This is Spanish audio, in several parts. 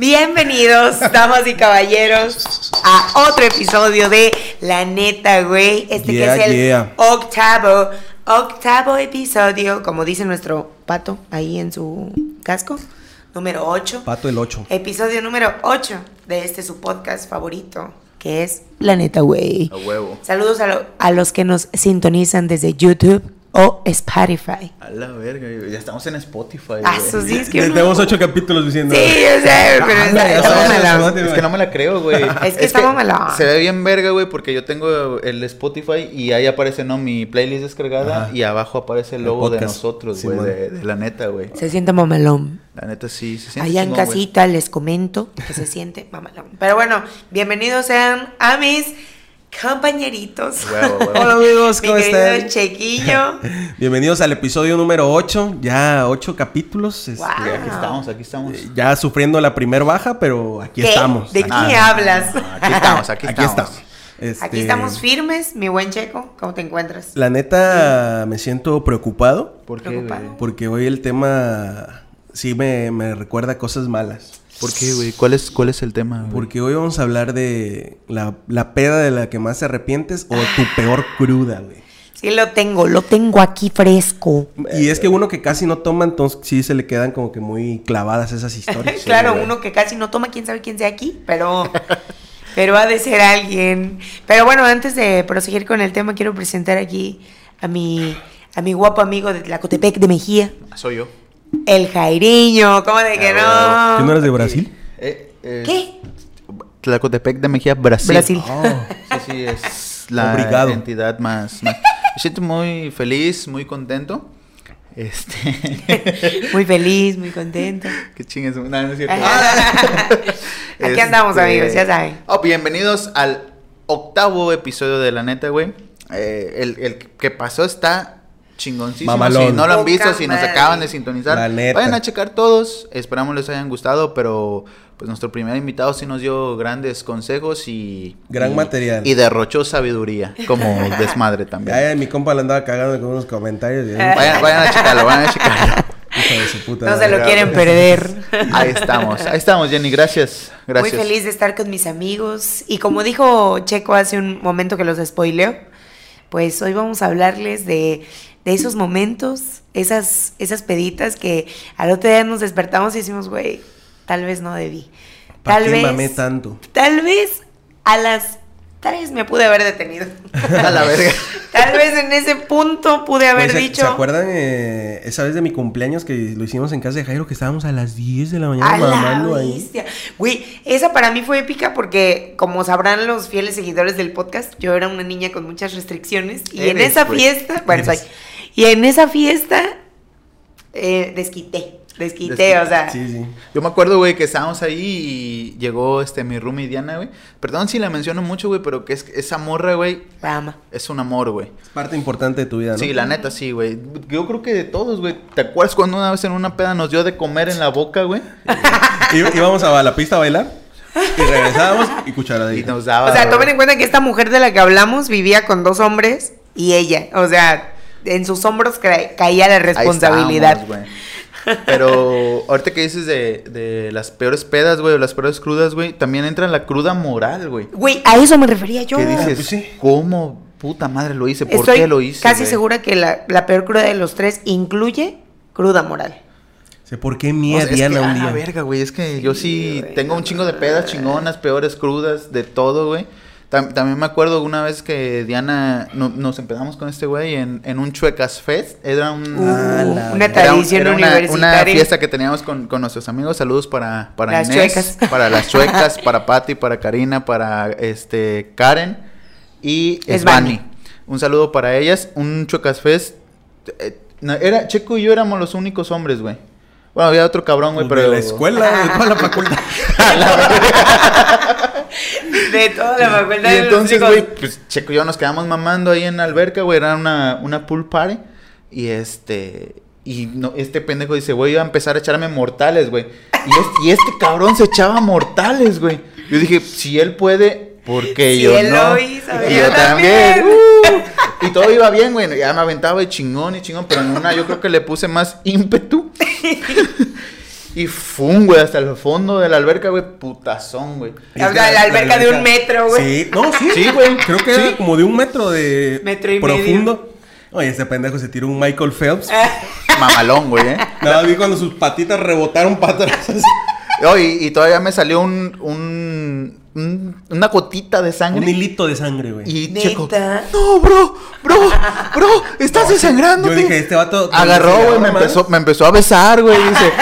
Bienvenidos, damas y caballeros, a otro episodio de La Neta, güey. Este Yeah, que es el yeah. octavo, octavo episodio, como dice nuestro pato ahí en su casco, número 8. Pato el 8. Episodio número 8 de este su podcast favorito, que es La Neta, güey. A huevo. Saludos a, lo- a los que nos sintonizan desde YouTube o Spotify. A la verga, güey. ya estamos en Spotify. Ah, güey. eso sí, es que Tenemos 8 capítulos diciendo. Sí, yo sé, pero Ah, mamalón. ya Es que no me la creo, güey. Es que está mamalón. Se ve bien verga, güey, porque yo tengo el Spotify y ahí aparece, ¿no? Mi playlist descargada Ajá. y abajo aparece el El logo de nosotros, güey. De, de la neta, güey. Se siente mamalón. La neta sí, se siente Allá en casita les comento que se siente mamalón. Pero bueno, bienvenidos sean a mis compañeritos. Huevo, huevo. Hola amigos, Mi ¿cómo querido están? Chequillo. Bienvenidos al episodio número 8. Ya 8 capítulos. este, Wow. Sí, aquí estamos, aquí estamos. eh, Ya sufriendo la primer baja, pero aquí ¿Qué? estamos. ¿De Aquí- qué no, hablas? no, aquí estamos, aquí Aquí estamos. estamos. Este, Aquí estamos firmes, mi buen Checo. ¿Cómo te encuentras? La neta, me siento preocupado ¿Por qué, Preocupado. porque hoy el tema sí me, me recuerda cosas malas. ¿Por qué, güey? ¿Cuál es, ¿Cuál es el tema? Porque hoy vamos a hablar de la, la peda de la que más te arrepientes o tu peor cruda, güey. Sí lo tengo, lo tengo aquí fresco. Y es que uno que casi no toma, entonces sí se le quedan como que muy clavadas esas historias. claro, uno que casi no toma, quién sabe quién sea aquí, pero, pero ha de ser alguien. Pero bueno, antes de proseguir con el tema, quiero presentar aquí a mi, a mi guapo amigo de Tlacotepec de Mejía, Soy yo. El Jairiño. ¿Cómo de que Ah, ¿Tú no no? eres de Brasil? Eh, eh, ¿Qué? Tlacotepec de Mejía, Brasil. Brasil. Oh. Sí, sí, es la Obrigado. entidad más, más- Me siento muy feliz, muy contento. Este. Muy feliz, muy contento. Qué chingues. No, no es cierto. Aquí andamos, Este, amigos, ya saben. oh, bienvenidos al octavo episodio de La Neta, güey. Eh, el, el que pasó está chingoncísimo. Mamalón. Si no lo han Poca visto, si nos madre. acaban de sintonizar, La neta. vayan a checar todos. Esperamos les hayan gustado, pero pues nuestro primer invitado sí nos dio grandes consejos y... Gran y- material. Y derrochó sabiduría, como desmadre también. Ya, mi compa le andaba cagando con unos comentarios. y- Vayan, vayan a checarlo, vayan a checarlo. Hijo de su puta No se lo quieren perder. Ahí estamos, ahí estamos, Jenny, gracias. Gracias. Muy feliz de estar con mis amigos. Y como dijo Checo hace un momento que los spoileó, pues hoy vamos a hablarles de, de esos momentos, esas, esas peditas que al otro día nos despertamos y decimos, güey, tal vez no debí. ¿Para Tal qué vez, mamé tanto? tal vez a las tres me pude haber detenido. A la verga. tal vez en ese punto pude haber Güey, ¿se, dicho. ¿Se acuerdan eh, esa vez de mi cumpleaños que lo hicimos en casa de Jairo que estábamos a las 10 de la mañana A la mamando ahí? bestia. Güey, esa para mí fue épica porque, como sabrán los fieles seguidores del podcast, yo era una niña con muchas restricciones. Y en esa fiesta, bueno, Eres. soy. Y en esa fiesta, eh, desquité. Desquité, o sea. Sí, sí. Yo me acuerdo, güey, que estábamos ahí y llegó este mi roomie Diana, güey. Perdón si la menciono mucho, güey, pero que es esa morra, güey, Rama. es un amor, güey. Es parte importante de tu vida, ¿no? Sí, la neta, sí, güey. Yo creo que de todos, güey. ¿Te acuerdas cuando una vez en una peda nos dio de comer en la boca, güey? Íbamos a la pista a bailar y regresábamos y Y cucharadita. nos daba. O sea, tomen en cuenta que esta mujer de la que hablamos vivía con dos hombres y ella. O sea, en sus hombros cra- caía la responsabilidad. estábamos, güey. Pero ahorita que dices de, de las peores pedas, güey, o las peores crudas, güey, también entra la cruda moral, güey. Güey, a eso me refería yo. ¿Qué dices? pues sí. ¿Cómo puta madre lo hice? ¿Por Estoy qué lo hice? casi güey? segura que la, la peor cruda de los tres incluye cruda moral. Sé por qué O mía sea, es Diana que, un día. verga, güey. Es que yo sí güey, tengo un chingo de pedas chingonas, peores crudas, de todo, güey. Tam- también me acuerdo una vez que Diana no- nos empezamos con este güey en, en un Chuecas Fest. Era un. Uh, la- una era un- tradición era una, universitaria. una fiesta que teníamos con, con nuestros amigos. Saludos para, para Las Inés, chuecas. para las chuecas, para Patti, para Karina, para este Karen y Svani. Un saludo para ellas. Un Chuecas Fest. eh, era, Checo y yo éramos los únicos hombres, güey. Bueno, había otro cabrón, güey, Pues pero. De la escuela, de toda la facultad. De toda la facultad Y entonces, güey, pues Checo y yo nos quedamos mamando ahí en la alberca, güey. Era una, una pool party. Y este. Y no, este pendejo dice, güey, iba a empezar a echarme mortales, güey. Y, este- y este cabrón se echaba mortales, güey. Yo dije, si él puede, ¿por qué Si yo él no? lo hizo, y yo yo también. también. Uh, y todo iba bien, güey. Ya me aventaba de chingón y chingón. Pero en una yo creo que le puse más ímpetu. Y fum, güey, hasta el fondo de la alberca, güey, putazón, güey. O sea, la alberca de un metro, güey. Sí, no, sí. Sí, güey. Creo que Sí. era como de un metro de Metro y profundo. Oye, ese pendejo se tiró un Michael Phelps. Mamalón, güey, eh. Nada, vi cuando sus patitas rebotaron para atrás. Oh, y, y todavía me salió un- una gotita de sangre. Un hilito de sangre, güey. Y ¿Neta? Checo, no, bro, bro, bro, estás desangrando. Yo dije, este vato. Agarró, güey, me empezó, me empezó a besar, güey. Dice,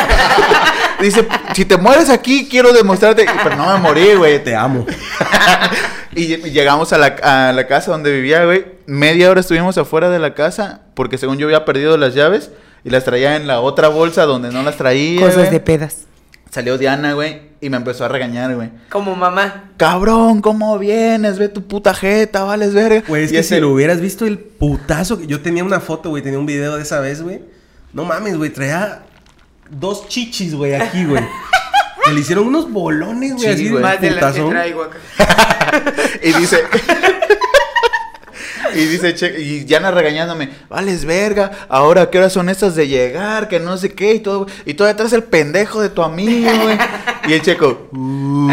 dice, si te mueres aquí, quiero demostrarte. Pero no me morí, güey. Te amo. Y lle- llegamos a la, a la casa donde vivía, güey. Media hora estuvimos afuera de la casa porque según yo había perdido las llaves y las traía en la otra bolsa donde no las traía. Cosas de pedas. Salió Diana, güey, y me empezó a regañar, güey. Como mamá. Cabrón, ¿cómo vienes? Ve tu puta jeta, vales verga. Güey, es Y que ese- si lo hubieras visto el putazo que yo tenía una foto, güey, tenía un video de esa vez, güey. No mames, güey, traía dos chichis, güey, aquí, güey. Que le hicieron unos bolones, güey, Sí, así Más de las que traigo acá. Y dice. Y dice, che, y Diana regañándome, vales verga, ahora qué horas son estas de llegar, que no sé qué, y todo, y todavía traes el pendejo de tu amigo, güey. Y el checo, "Uh,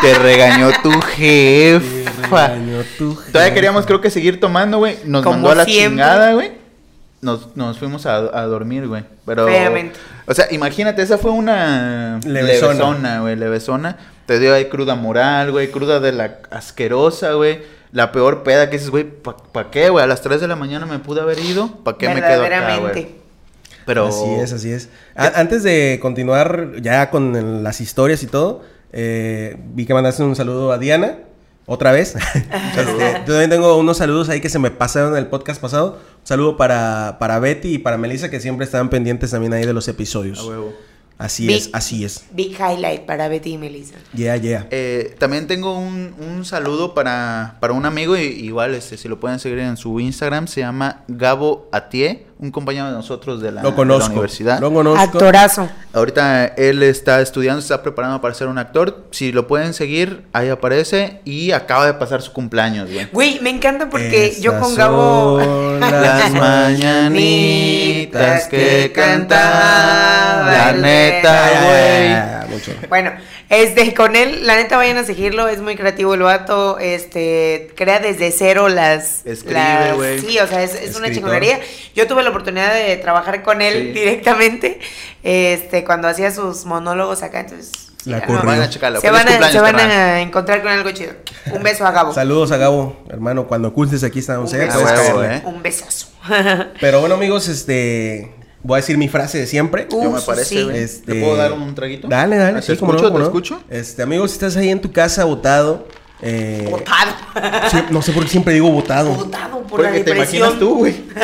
te regañó tu Te jefa. regañó tu Todavía jefa. queríamos, creo que seguir tomando, güey. Nos Como mandó a la siempre. chingada, güey. Nos, nos fuimos a, a dormir, güey. Pero. Feamente. O sea, imagínate, esa fue una. Levesona. Levesona, güey. Levesona. Te dio ahí cruda moral, güey. Cruda de la asquerosa, güey. La peor peda que dices, güey, ¿pa, pa qué, güey? A las 3 de la mañana me pude haber ido. ¿Pa qué me quedo acá, güey? Pero. Así es, así es. A- antes de continuar ya con las historias y todo, eh, vi que mandaste un saludo a Diana. Otra vez. Este, yo también tengo unos saludos ahí que se me pasaron en el podcast pasado. Un saludo para, para Betty y para Melissa que siempre estaban pendientes también ahí de los episodios. A huevo. Así Big- es, así es. Big highlight para Betty y Melissa. Yeah, yeah. Eh, también tengo un, un saludo para, para un amigo, y, igual este, si lo pueden seguir en su Instagram, se llama Gabo Atié, un compañero de nosotros de la, Lo de la conozco. universidad. Lo conozco. Actorazo. Ahorita él está estudiando, se está preparando para ser un actor. Si lo pueden seguir, ahí aparece y acaba de pasar su cumpleaños, güey. Güey, me encanta porque Estas yo con Gabo. son Las mañanitas que cantaba, la neta, güey. Bueno, este, con él, la neta vayan a seguirlo, es muy creativo el vato, este, crea desde cero las... Escribe, las- güey. Sí, o sea, es, es una chingonería. Yo tuve la oportunidad de trabajar con él Sí. directamente, este, cuando hacía sus monólogos acá, entonces... La no. Vayan a checarlo. Se van, a, se van a encontrar con algo chido. Un beso a Gabo. Saludos a Gabo, hermano. Cuando ocultes aquí estamos Un cerca. beso. eh. Un besazo. Pero bueno, amigos, este. Voy a decir mi frase de siempre. Uh, Yo me parece, sí. güey. Este- ¿Te puedo dar un traguito? Dale, dale. ¿Te sí, no, escucho? cómo ¿Te no. escucho? Este, amigos, si estás ahí en tu casa botado. Eh, Botado. sí, no sé por qué siempre digo botado. Botado por la Porque te imaginas tú, güey.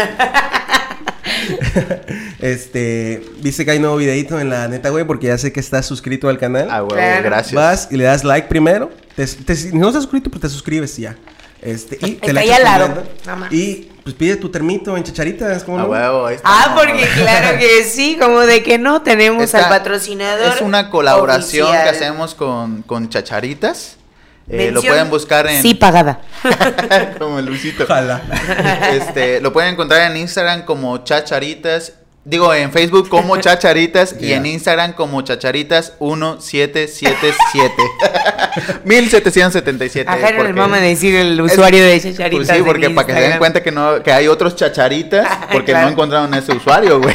Este, viste que hay nuevo videito en la neta, güey, porque ya sé que estás suscrito al canal. Ah, güey, Claro. gracias. Vas y le das like primero. Te- te- si no estás suscrito, pues te suscribes ya. Este, y te Está la ahí al lado, completa. nada más. Y pues pide tu termito en chacharitas, ¿cómo Ah, no? huevo, ahí está. Ah, porque claro que sí, como de que no tenemos Esta al patrocinador. Es una colaboración oficial. que hacemos con, con Chacharitas. Eh, lo pueden buscar en. Sí, pagada. como Luisito. Ojalá. Este, lo pueden encontrar en Instagram como Chacharitas. Digo, en Facebook como Chacharitas y en Instagram como Chacharitas 1777. 1777. A Jairo le porque- mama decir el usuario de Chacharitas. Pues sí, porque para que se den cuenta que no que hay otros chacharitas porque Claro. no encontraron ese usuario, güey.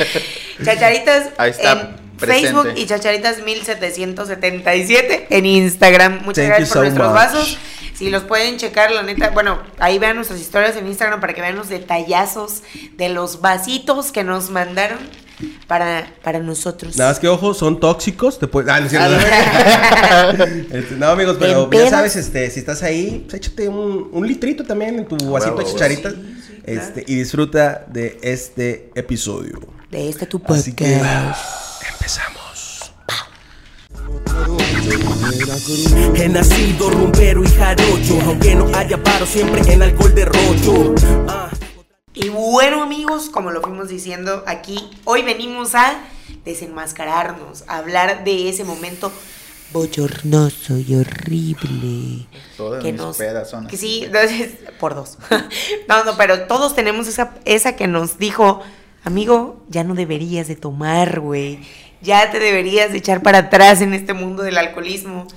Chacharitas Ahí está, en presente. Facebook y Chacharitas 1777 en Instagram. Muchas Thank gracias por so nuestros much. vasos. Si los pueden checar, la neta, bueno, ahí vean nuestras historias en Instagram para que vean los detallazos de los vasitos que nos mandaron para, para nosotros. Nada más que ojo, son tóxicos. Te puede... Ah, no, cierto. Este, no, amigos, pero ¿En ya sabes, este, si estás ahí, pues échate un, un litrito también en tu vasito de sí, sí, este, y disfruta de este episodio. De este tu Así que podcast. empezamos. He nacido rumbero y jarocho, aunque no haya paro siempre en alcohol de rocho. Ah. Y bueno amigos, como lo fuimos diciendo aquí, hoy venimos a desenmascararnos, a hablar de ese momento bochornoso y horrible. Todas que mis nos, pedas son que así. sí, entonces, por dos. no, no, pero todos tenemos esa, esa que nos dijo, amigo, ya no deberías de tomar, güey. Ya te deberías de echar para atrás en este mundo del alcoholismo.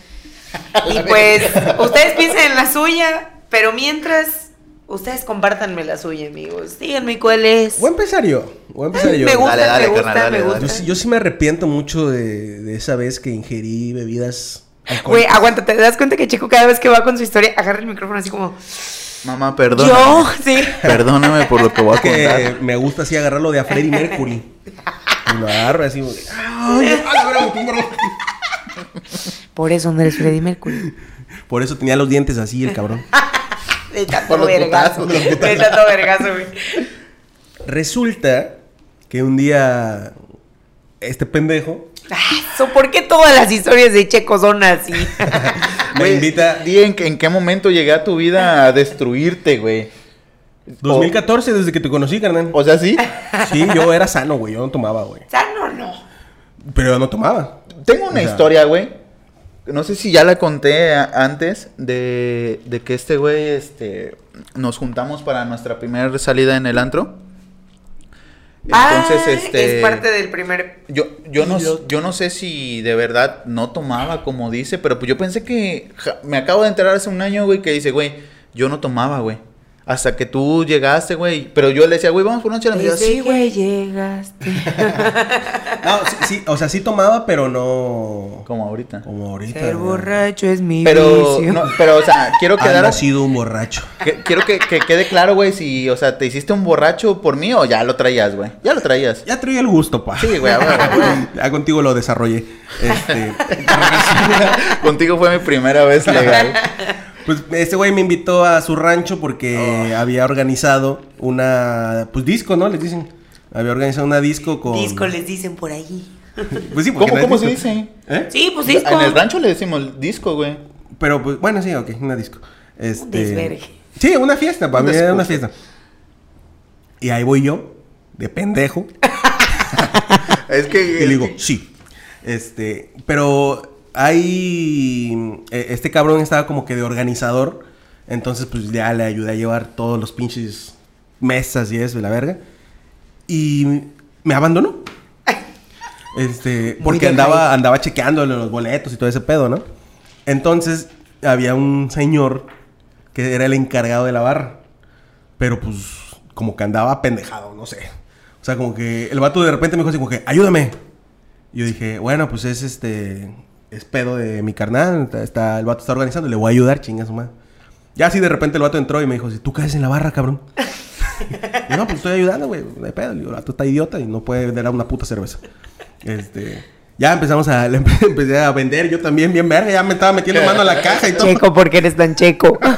Y pues, ustedes piensen en la suya, pero mientras, ustedes compártanme la suya, amigos. Díganme cuál es. Voy a empezar yo. Voy a empezar yo. Me gusta, Dale, dale, me gusta, carnal, dale, me dale. Yo, gusta. sí- yo sí me arrepiento mucho de, de esa vez que ingerí bebidas Güey, aguanta, ¿te das cuenta que Chico cada vez que va con su historia agarra el micrófono así como... Mamá, perdóname. Yo, sí. Perdóname por lo que voy a que contar. me gusta así agarrarlo de a Freddie Mercury. Y lo agarro así. Por eso no eres Freddie Mercury. Por eso tenía los dientes así el cabrón. De tanto vergazo. De tanto vergazo, güey. Resulta que un día este pendejo so, ¿Por qué todas las historias de Checo son así? me invita. Di en, en qué momento llegué a tu vida a destruirte, güey. 2014, desde que te conocí, carnal. O sea, sí. Sí, yo era sano, güey. Yo no tomaba, güey. Sano no. Pero yo no tomaba. Tengo una O sea- historia, güey. No sé si ya la conté antes de, de que este güey, este, nos juntamos para nuestra primera salida en el antro. Entonces, Ah, este, Es parte del primer... yo, yo no, yo no sé si de verdad no tomaba como dice, pero pues yo pensé que ja- me acabo de enterar hace un año, güey, que dice, güey, yo no tomaba, güey. Hasta que tú llegaste, güey. Pero yo le decía, güey, vamos por una chela. Me decía, sí, güey. llegaste. No, sí, sí, o sea, sí tomaba, pero no. Como ahorita. Como ahorita. Ser güey. borracho es mi Pero, vicio. no, pero, o sea, quiero Ha quedar... nacido un borracho. Que- quiero que, que quede claro, güey, si, o sea, te hiciste un borracho por mí o ya lo traías, güey. Ya lo traías. Ya traía el gusto, pa. Sí, güey, a ver, güey. Ya contigo lo desarrollé. Este. Contigo fue mi primera vez legal. Pues este güey me invitó a su rancho porque Oh. había organizado una. Pues disco, ¿no? Les dicen. Había organizado una disco con. Disco les dicen por ahí. Pues sí, ¿Cómo, no cómo se dice? ¿Eh? Sí, pues disco. En el rancho le decimos disco, güey. Pero pues, bueno, sí, ok, una disco. Este, desvergue. Sí, una fiesta, para Un mí era una fiesta. Y ahí voy yo, de pendejo, Es que. y le digo, sí. Este, pero hay. eh, Este cabrón estaba como que de organizador. Entonces, pues ya le ayudé a llevar todos los pinches mesas y eso, y la verga. Y me abandonó. Este, porque andaba, andaba chequeando los boletos y todo ese pedo, ¿no? Entonces, había un señor que era el encargado de la barra. Pero pues, como que andaba pendejado, no sé. O sea, como que el vato de repente me dijo así como que, ayúdame. Y yo dije, bueno, pues es este, es pedo de mi carnal. Está, el vato está organizando, le voy a ayudar, chinga su madre. Ya así de repente el vato entró y me dijo, si tú caes en la barra, cabrón. y yo, no, pues estoy ayudando, güey, hay pedo. Le digo, el vato está idiota y no puede vender a una puta cerveza. Este, ya empezamos a, le empe- empecé a vender yo también bien verga, ya me estaba metiendo mano a la caja y todo. Checo, ¿por qué eres tan checo?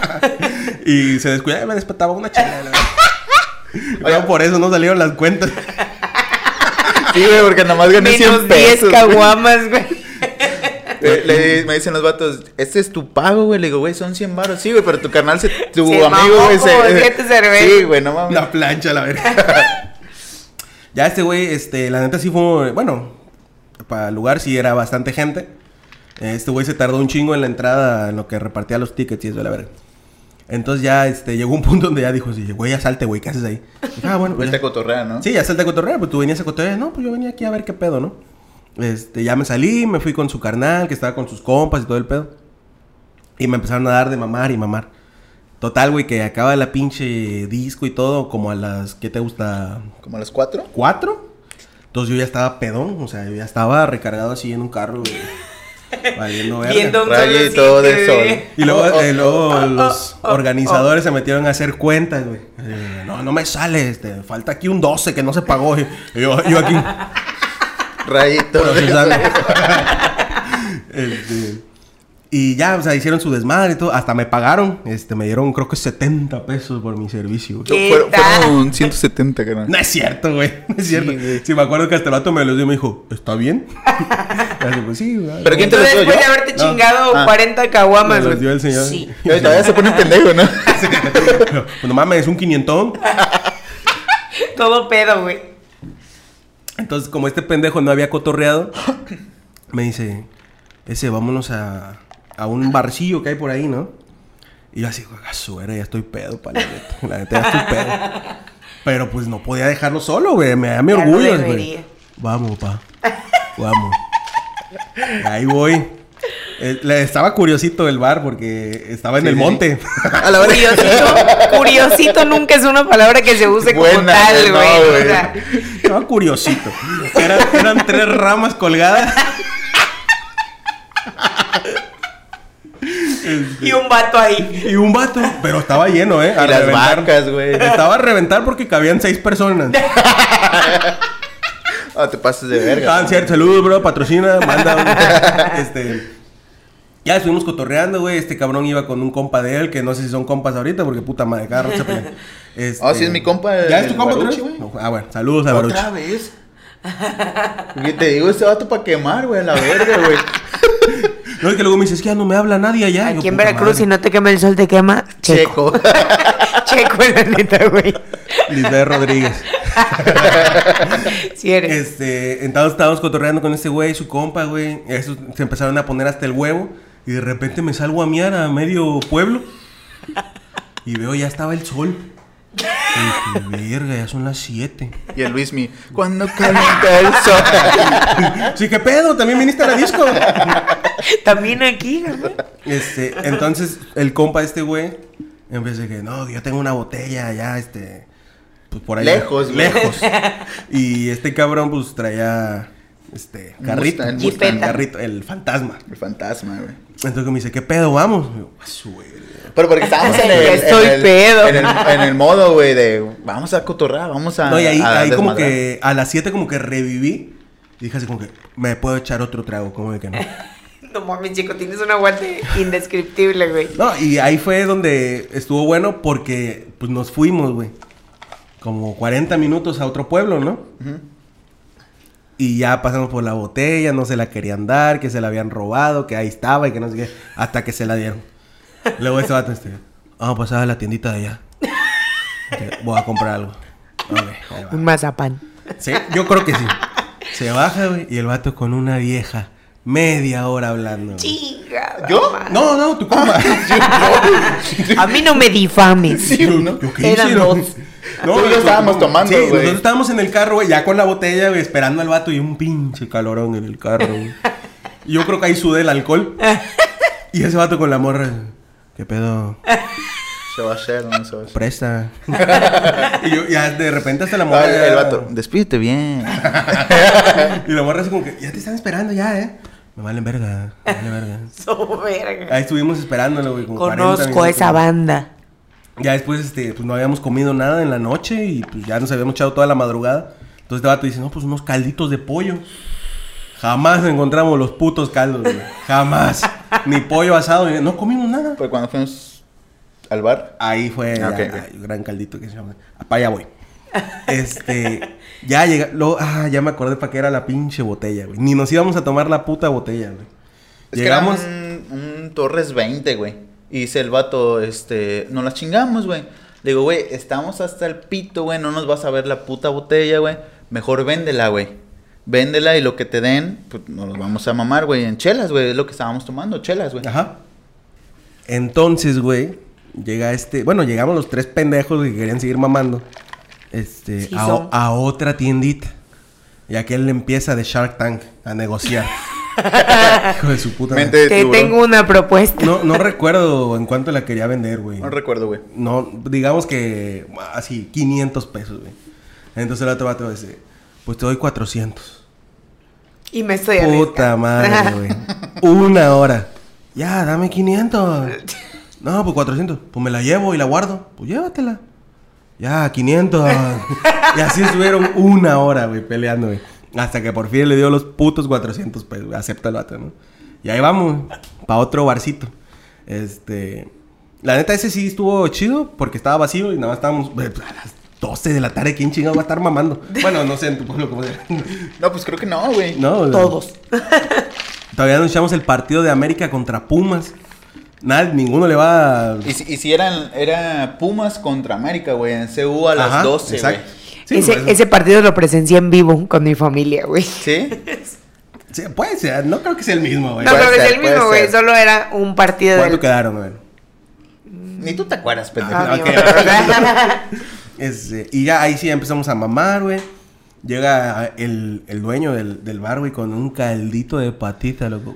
Y se descuidaba y me despetaba una. Oigan, por eso no salieron las cuentas. Sí, güey, porque nomás gané 100 Menos 10 pesos. güey. caguamas, güey. Eh, le- me dicen los vatos, este es tu pago, güey. Le digo, güey, son 100 baros. Sí, güey, pero tu carnal, se, tu Se amigo, güey, cervezas. Sí, güey, no mames. Una plancha, la verdad. ya este güey, este, la neta sí fue, bueno, para el lugar sí era bastante gente. Este güey se tardó un chingo en la entrada, en lo que repartía los tickets y eso, la verga. Entonces ya, este, llegó un punto donde ya dijo, sí, güey, ya salte, güey, ¿qué haces ahí? Dije, ah, bueno, pues ya. a cotorrear, ¿no? Sí, ya salte a cotorrear, pues tú venías a cotorrear. No, pues yo venía aquí a ver qué pedo, ¿no? Este, ya me salí, me fui con su carnal, que estaba con sus compas y todo el pedo. Y me empezaron a dar de mamar y mamar. Total, güey, que acaba la pinche disco y todo, como a las, ¿qué te gusta? Como a las 4. ¿Cuatro? Entonces yo ya estaba pedón, o sea, yo ya estaba recargado así en un carro, güey. Valiendo verga. Viendo un Rayito de sol. güey. Y luego, Oh, oh, eh, luego oh, los oh, oh, organizadores se metieron a hacer cuentas, güey. Eh, no, no me sale, este, falta aquí un 12 que no se pagó. Y yo, yo aquí Rayito. Este, y ya, o sea, hicieron su desmadre y todo. Hasta me pagaron. Este, me dieron creo que 70 pesos por mi servicio, güey. ¿Qué Fueron, fueron 170, carnal. No es cierto, güey. No es cierto. Sí, güey. Sí, me acuerdo que hasta el vato me lo dio y me dijo, ¿está bien? Y así, pues sí, güey. ¿Pero quién te Entonces, lo dio después de haberte No. chingado Ah. 40 caguamas, Me los güey. dio el señor. Sí. Y Todavía se pone pendejo, ¿no? pues no mames, es un quinientón. Todo pedo, güey. Entonces, como este pendejo no había cotorreado, me dice, ese, vámonos a, a un barcillo que hay por ahí, ¿no? Y yo así, a su era, ya estoy pedo, pa, la neta. La neta, ya estoy pedo. Pero pues no podía dejarlo solo, güey. Me da mi Ya no orgullo, güey. Vamos, pa. Vamos. Ahí voy. Eh, le- estaba curiosito el bar porque estaba en Sí, el sí, monte. A la verga. Curiosito, curiosito nunca es una palabra que se use como tal, no, güey. güey. O sea, Estaba curiosito. Eran, eran tres ramas colgadas. y un vato ahí. Y un vato. Pero estaba lleno, ¿eh? Y las vacas, güey. Estaba a reventar porque cabían seis personas. Ah, te pases de verga. Ah, cierto. Saludos, bro. Patrocina. Manda un... Este... Ya estuvimos cotorreando, güey. Este cabrón iba con un compa de él, que no sé si son compas ahorita, porque puta madre, cada rato se. Este, Ah, sí, es mi compa, ¿Ya es tu compa, Baruchi, güey. Ah, bueno. Saludos a Baruchi. ¿Otra vez? Y te digo, este vato para quemar, güey, a la verga, güey. No, es que luego me dices, es que ya no me habla nadie allá. Yo, Aquí en Veracruz, madre. si no te quema el sol, te quema Checo. Checo. Checo, la neta, güey. Lisbeth Rodríguez. Si eres. Este, entonces estábamos cotorreando con este güey, su compa, güey. Esos se empezaron a poner hasta el huevo. Y de repente me salgo a miar a medio pueblo. Y veo ya estaba el sol. Y dije, verga, ya son las 7. Y el Luismi, cuando calienta el sol. Sí, ¿qué pedo? ¿También viniste a la disco? También aquí, güey. Este, entonces el compa de este güey, en vez de que, no, yo tengo una botella ya, este, pues por ahí. Lejos, güey. Lejos. Y este cabrón, pues traía, este, carrito. Mustang, Mustang, carrito, el fantasma. El fantasma, güey. Entonces me dice, ¿qué pedo? Vamos. Y yo, "A su verga". Pero porque estábamos en el, en estoy el- pedo. En el, en el modo, güey, de vamos a cotorrar, vamos a. No, y ahí, a ahí como que a las 7 como que reviví. Y dije así como que, me puedo echar otro trago, como de que no. No mames, chico, tienes un aguante indescriptible, güey. No, y ahí fue donde estuvo bueno porque pues nos fuimos, güey. Como 40 minutos a otro pueblo, ¿no? Y ya pasamos por la botella, no se la querían dar, que se la habían robado, que ahí estaba y que no sé qué, hasta que se la dieron. Luego este vato, este, vamos a pasar a la tiendita de allá. Voy a comprar algo. Un mazapán. Sí, yo creo que sí. Se baja, güey, y el vato con una vieja, media hora hablando. güey. Chinga. ¿Yo? No, no, tu compa. A mí no me difames. Yo- ¿no? yo qué Eran dos. Tú y yo estábamos tomando, Sí, güey. nosotros estábamos en el carro, güey, ya con la botella, güey, esperando al vato y un pinche calorón en el carro, güey. Y Yo creo que ahí sudé el alcohol. Y ese vato con la morra, ¿qué pedo? Se va a hacer, no se va a hacer. Presta. y yo ya de repente hasta la morra. Ah, el, ya- el vato, despídete bien. Y la morra así como que, ya te están esperando ya, ¿eh? Me valen verga, me valen verga. So, verga. Ahí estuvimos esperándolo, güey. como 40 Conozco esa banda. Ya después, este, pues no habíamos comido nada en la noche y pues ya nos habíamos echado toda la madrugada. Entonces este vato dice, no, pues unos calditos de pollo. Jamás encontramos los putos caldos, güey. Jamás. Ni pollo asado, ni- no comimos nada. Pues cuando fuimos al bar. Ahí fue Ah, ya, ok, ok. ay, un gran caldito que se llama. Para allá voy. Este, ya llega, luego, ah, ya me acordé para qué era la pinche botella, güey. Ni nos íbamos a tomar la puta botella, güey. Es Llegamos, que era un, un Torres 20, güey. Y dice el vato, este, nos la chingamos, güey. Le digo, güey, estamos hasta el pito, güey. No nos vas a ver la puta botella, güey. Mejor véndela, güey. Véndela y lo que te den, pues nos los vamos a mamar, güey. En chelas, güey. Es lo que estábamos tomando, chelas, güey. Ajá. Entonces, güey, llega este. Bueno, llegamos los tres pendejos que querían seguir mamando. Este, Sí a, son. a otra tiendita. Y aquel le empieza de Shark Tank a negociar. Hijo de su puta madre. Mente de Te tiburón. tengo una propuesta. No, no recuerdo en cuánto la quería vender, güey. No recuerdo, güey. No, digamos que así, 500 pesos, güey. Entonces el otro vato dice, pues te doy 400. Y me estoy Puta arriesgando. madre, güey. Una hora. Ya, dame 500. No, pues 400. Pues me la llevo y la guardo. Pues llévatela. Ya, 500. y así estuvieron una hora, güey, peleando, güey. Hasta que por fin le dio los putos 400 pesos. güey. Acepta el vato, ¿no? Y ahí vamos, para otro barcito. Este. La neta, ese sí estuvo chido porque estaba vacío y nada más estábamos güey, a las 12 de la tarde. ¿Quién chingado va a estar mamando? Bueno, no sé en tu pueblo cómo sea. No, pues creo que no, güey. No, güey. Todos. Todavía no echamos el partido de América contra Pumas. Nada, ninguno le va a... Y si, y si eran, era Pumas contra América, güey. En CU a las Ajá, 12, güey. exacto. Sí, ese, partido lo presencié en vivo con mi familia, güey. ¿Sí? Sí, puede ser, no creo que sea el mismo, güey. No Puede creo que sea el mismo, güey. Solo era un partido ¿Cuánto del... quedaron, güey? Ni tú te acuerdas, pendejo. Ah, Ok. Este, y ya ahí sí empezamos a mamar, güey. Llega el, el dueño del, del bar, güey, con un caldito de patita, loco.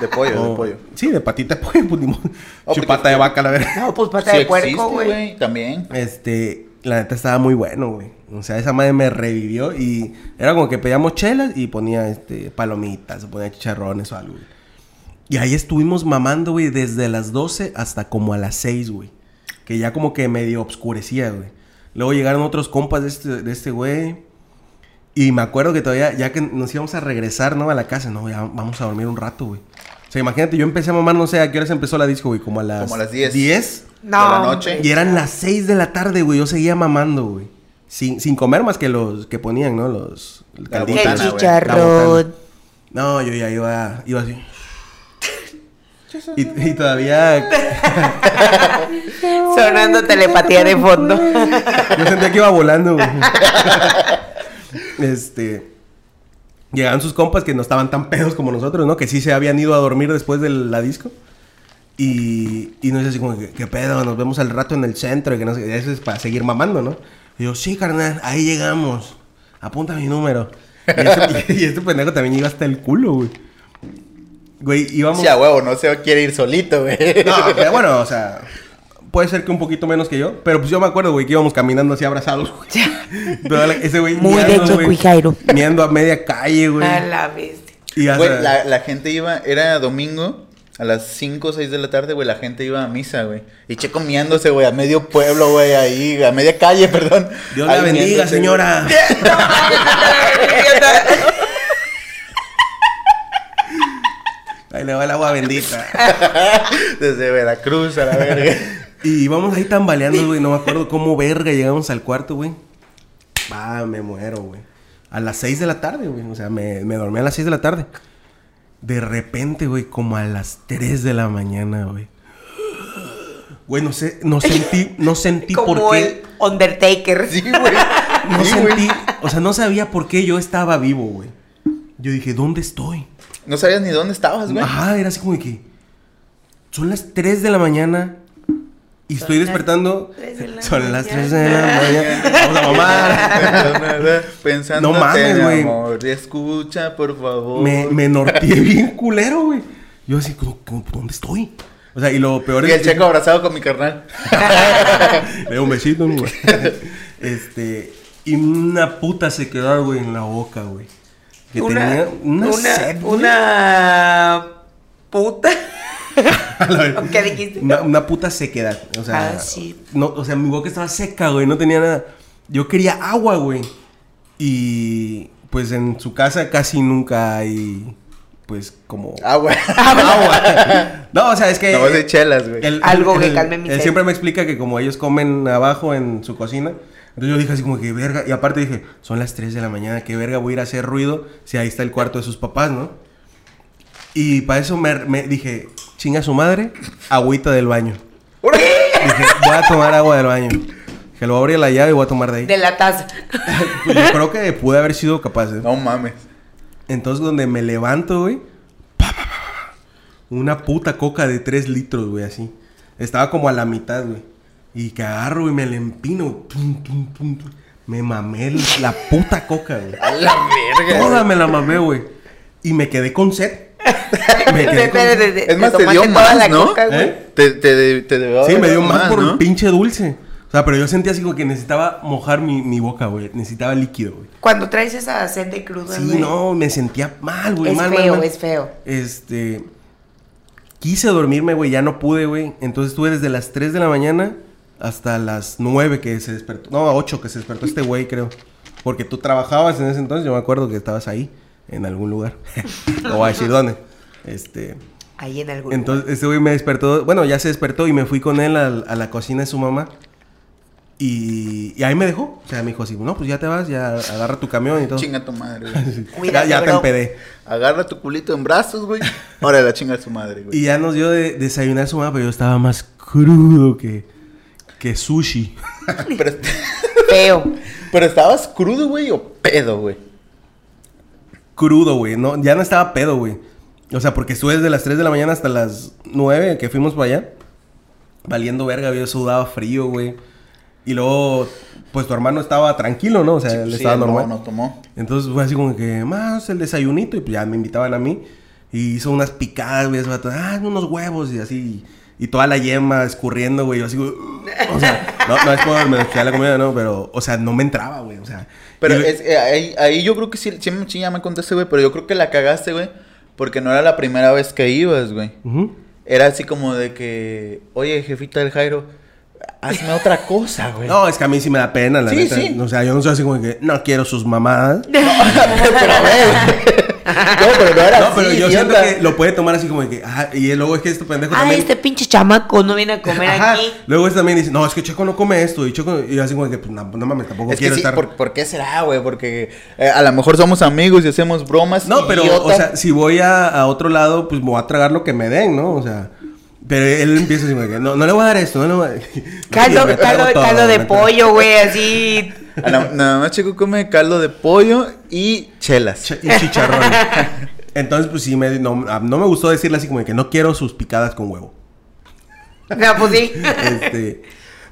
De pollo, Oh, de pollo. Sí, de patita de pollo, pues, ni modo. Oh, Chupata porque- de vaca, la verdad. No, pues pata Sí de puerco, güey. También. Este, la neta estaba muy bueno, güey. O sea, esa madre me revivió y era como que pedíamos chelas y ponía, este, palomitas o ponía chicharrones o algo, güey. Y ahí estuvimos mamando, güey, desde las 12 hasta como a las 6, güey. Que ya como que medio obscurecía, güey. Luego llegaron otros compas de este, de este güey. Y me acuerdo que todavía, ya que nos íbamos a regresar, ¿no? A la casa, no, ya vamos a dormir un rato, güey. O sea, imagínate, yo empecé a mamar, no sé, ¿a qué horas empezó la disco, güey? Como a las... Como a las 10. 10. No. de la noche. Y eran las 6 de la tarde, güey. Yo seguía mamando, güey. Sin, sin comer más que los que ponían, ¿no? Los... el La botana. La. No, yo ya iba, iba así. Y, y todavía Sonando telepatía de fondo. yo sentía que iba volando, güey. Este. Llegaban sus compas que no estaban tan pedos como nosotros, ¿no? Que sí se habían ido a dormir después de la disco. Y, y nos dice así como, que, ¿qué pedo? Nos vemos al rato en el centro. Y que no sé, eso es para seguir mamando, ¿no? Y yo, sí, carnal, ahí llegamos. Apunta mi número. Y este, y este pendejo también iba hasta el culo, güey. Güey, íbamos... Sí, a huevo, no se quiere ir solito, güey. No, pero bueno, o sea, puede ser que un poquito menos que yo, pero pues yo me acuerdo, güey, que íbamos caminando así abrazados, güey. Ese güey Muy de miando, Checo güey, y Jairo. Miando a media calle, güey. A la bestia. Y hasta- Güey, la, la gente iba, era domingo, a las 5 o 6 de la tarde, güey, la gente iba a misa, güey. Y Checo miándose, güey, a medio pueblo, güey, ahí, a media calle, perdón. Dios la bendiga, señora. Ahí le va el agua bendita. Desde Veracruz a la verga. Y íbamos ahí tambaleando, güey. No me acuerdo cómo verga llegamos al cuarto, güey. Ah, me muero, güey. A las 6 de la tarde, güey. O sea, me, me dormí a las 6 de la tarde. De repente, güey, como a las 3 de la mañana, güey. Güey, no sé, no sentí, no sentí Como por el qué. Undertaker. Sí, güey. No Sí, sentí, o sea, no sabía por qué yo estaba vivo, güey. Yo dije, ¿dónde estoy? No sabías ni dónde estabas, güey. Ajá, era así como de que son las 3 de la mañana y estoy despertando. 3 de la Son las 3 mañana. de la mañana. Vamos a mamar. Pensando No mames, güey. escucha, por favor. Me, me norteé bien culero, güey. Yo así, ¿dónde estoy? O sea, y lo peor Y es el checo abrazado con mi carnal. Le doy un besito, ¿no, güey. Este, y una puta sequedad, güey, en la boca, güey. Que tenía una, sed, güey. una puta. ¿Qué dijiste? Una, una puta sequedad. O sea, Ah, sí. no, o sea, mi boca estaba seca, güey. No tenía nada. Yo quería agua, güey. Y pues en su casa casi nunca hay, pues, como Agua. agua. No, o sea, es que. No, de chelas, güey. Algo que calme mi Él sed. siempre me explica que como ellos comen abajo en su cocina. Entonces yo dije así como que verga. Y aparte dije, son las 3 de la mañana, qué verga voy a ir a hacer ruido si ahí está el cuarto de sus papás, ¿no? Y para eso me, me dije, chinga su madre, agüita del baño. Dije, voy a tomar agua del baño. Que lo voy a abrir la llave y voy a tomar de ahí. De la taza. Pues yo creo que pude haber sido capaz. ¿eh? No mames. Entonces, donde me levanto, güey. Una puta coca de 3 litros, güey, así. Estaba como a la mitad, güey. Y que agarro y me le empino. tum, tum, tum, tum. Me mamé la puta coca, güey. A la verga. Toda me la mamé, güey. Y me quedé con sed. Me quedé con sed. Es más, te tomaste dio toda más, la ¿no? coca, güey. ¿Eh? Te, te, te debió Sí, me dio más por ¿no? el pinche dulce. O sea, pero yo sentía así como que necesitaba mojar mi, mi boca, güey. Necesitaba líquido, güey. Cuando traes esa sed de cruda, Sí, güey, no, me sentía mal, güey. Es mal, mal, feo, mal. es feo. Este. Quise dormirme, güey, ya no pude, güey. Entonces estuve desde las 3 de la mañana hasta las 9 que se despertó. No, 8 que se despertó este güey, creo. Porque tú trabajabas en ese entonces, yo me acuerdo que estabas ahí, en algún lugar. no voy a decir dónde. Este. Ahí en algún Entonces, este güey me despertó. Bueno, ya se despertó y me fui con él a, la cocina de su mamá. Y, y ahí me dejó. O sea, me dijo así: No, pues ya te vas, ya agarra tu camión y todo. Chinga tu madre, güey. ya Cuídate, ya te bro. empedé. Agarra tu culito en brazos, güey. Ahora la chinga a su madre, güey. Y ya nos dio de desayunar su mamá, pero yo estaba más crudo que, que sushi. Pero, Feo. pero estabas crudo, güey, o pedo, güey. Crudo, güey. No, ya no estaba pedo, güey. O sea, porque estuve desde las 3 de la mañana hasta las 9 que fuimos para allá. Valiendo verga, yo sudaba frío, güey. Y luego, pues tu hermano estaba tranquilo, ¿no? O sea, él Sí, estaba no, normal. no tomó. Entonces fue así como que, más el desayunito. Y pues ya me invitaban a mí. Y hizo unas picadas, güey. ah, unos huevos y así. Y toda la yema escurriendo, güey. Yo así, güey, o sea, no, no es como me descuidé la comida, no, pero, o sea, no me entraba, güey. O sea, Pero y- es, eh, ahí, ahí yo creo que sí, sí, sí ya me contaste, güey, pero yo creo que la cagaste, güey, porque no era la primera vez que ibas, güey. Era así como de que, oye, jefita del Jairo, hazme otra cosa, güey. No, es que a mí sí me da pena, la Sí, neta. sí. O sea, yo no soy así como que no quiero sus mamadas. pero a ver. no, pero no era No, así, pero yo siento que lo puede tomar así como de que, ajá, y luego es que este pendejo Ay, también. este pinche chamaco no viene a comer Ajá, aquí. Luego este también dice, no, es que Checo no come esto. Y Checo, y así como que, pues no, no mames, tampoco Es que quiero sí, estar. ¿por, por qué será, güey? Porque eh, a lo mejor somos amigos y hacemos bromas. No, pero, idiota. o sea, si voy a, a otro lado, pues me voy a tragar lo que me den, ¿no? O sea, pero él empieza así como que, no, no le voy a dar esto, no le voy a dar. Caldo, caldo, de pollo, güey, así. A la- Nada más Checo come caldo de pollo y chelas. Ch- y chicharrón. Entonces, pues sí, me, no, no me gustó decirle así como que no quiero sus picadas con huevo. No, pues sí. Este,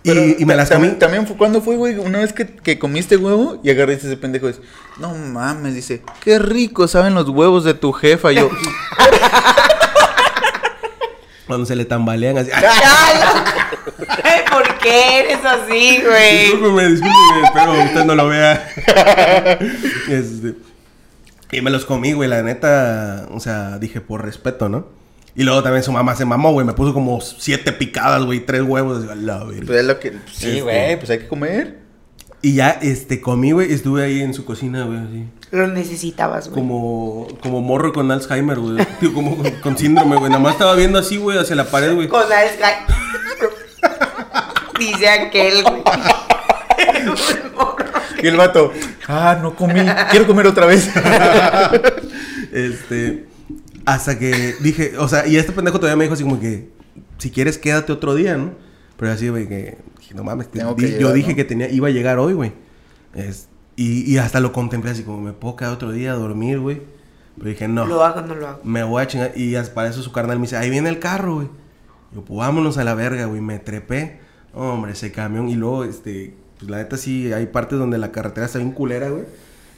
Pero y, y me las comí. También, también fue cuando fue, güey, una vez que, que comiste huevo y agarraste ese pendejo y dices, no mames, dice, qué rico saben los huevos de tu jefa. Y yo, Cuando se le tambalean así. Ay, ¿por qué eres así, güey? Discúlpeme, discúlpeme, espero usted no lo vea. Este, y me los comí, güey, la neta, o sea, dije por respeto, ¿no? Y luego también su mamá se mamó, güey, me puso como siete picadas, güey, tres huevos, así, la verga. pues es lo que, sí, Este. güey, pues hay que comer. Y ya, este, comí, güey, estuve ahí en su cocina, güey, así. Lo necesitabas, güey. Como, como morro con Alzheimer, güey. Tío, como con, con síndrome, güey. Nada más estaba viendo así, güey, hacia la pared, güey. Con Alzheimer. Dice aquel, güey. Y el vato, ah, no comí, quiero comer otra vez. Este. Hasta que dije, o sea, y este pendejo todavía me dijo así como que, si quieres, quédate otro día, ¿no? Pero así, güey, que, dije, no mames, te- que yo llegar, dije ¿no? que tenía, iba a llegar hoy, güey. Es- y, y hasta lo contemplé así como, me puedo quedar otro día a dormir, güey. Pero dije, no. Lo hago, no lo hago. Me voy a chingar. Y para eso su carnal me dice, ahí viene el carro, güey. Yo, pues vámonos a la verga, güey. Me trepé. Hombre, ese camión. Y luego, este, pues la neta sí, hay partes donde la carretera está bien culera, güey.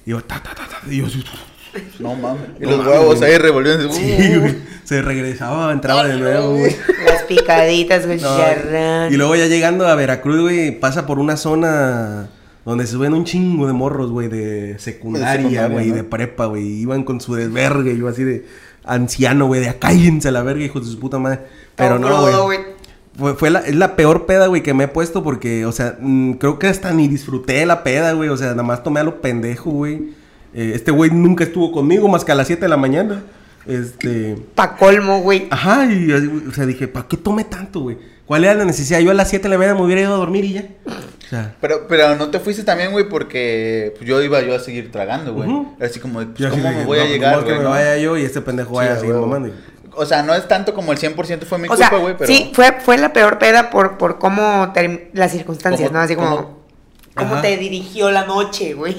Y yo, ta, ta, ta, ta. Y yo, No mames. Y los huevos ahí revolviendo. sí, güey. Se regresaba, entraba de nuevo, güey. Las picaditas, güey, No, y luego ya llegando a Veracruz, güey, pasa por una zona donde se ven un chingo de morros, güey, de secundaria, güey, ¿no? de prepa, güey. Iban con su desvergue, yo así de anciano, güey, de acállense a la verga, hijos de su puta madre. Pero no, güey. Fue, fue la, es la peor peda, güey, que me he puesto porque, o sea, mm, creo que hasta ni disfruté la peda, güey. O sea, nada más tomé a lo pendejo, güey. Eh, este güey nunca estuvo conmigo más que a las 7 de la mañana. Este. Pa' colmo, güey. Ajá, y o sea, dije, ¿para qué tomé tanto, güey? ¿Cuál era la necesidad? Yo a las 7 de la mañana me hubiera ido a dormir y ya. O sea, Pero, pero no te fuiste también, güey, porque pues, yo iba yo a seguir tragando, güey. Así como, de, pues, ¿cómo me voy no, a pues, llegar, nomás que güey? me no? vaya yo y este pendejo vaya Sí, a seguir mamando. O sea, no es tanto como el 100% fue mi O culpa, güey, pero... sí, fue, fue la peor peda por, por cómo term- las circunstancias, Cómo- ¿no? Así como, cómo- te dirigió la noche, güey.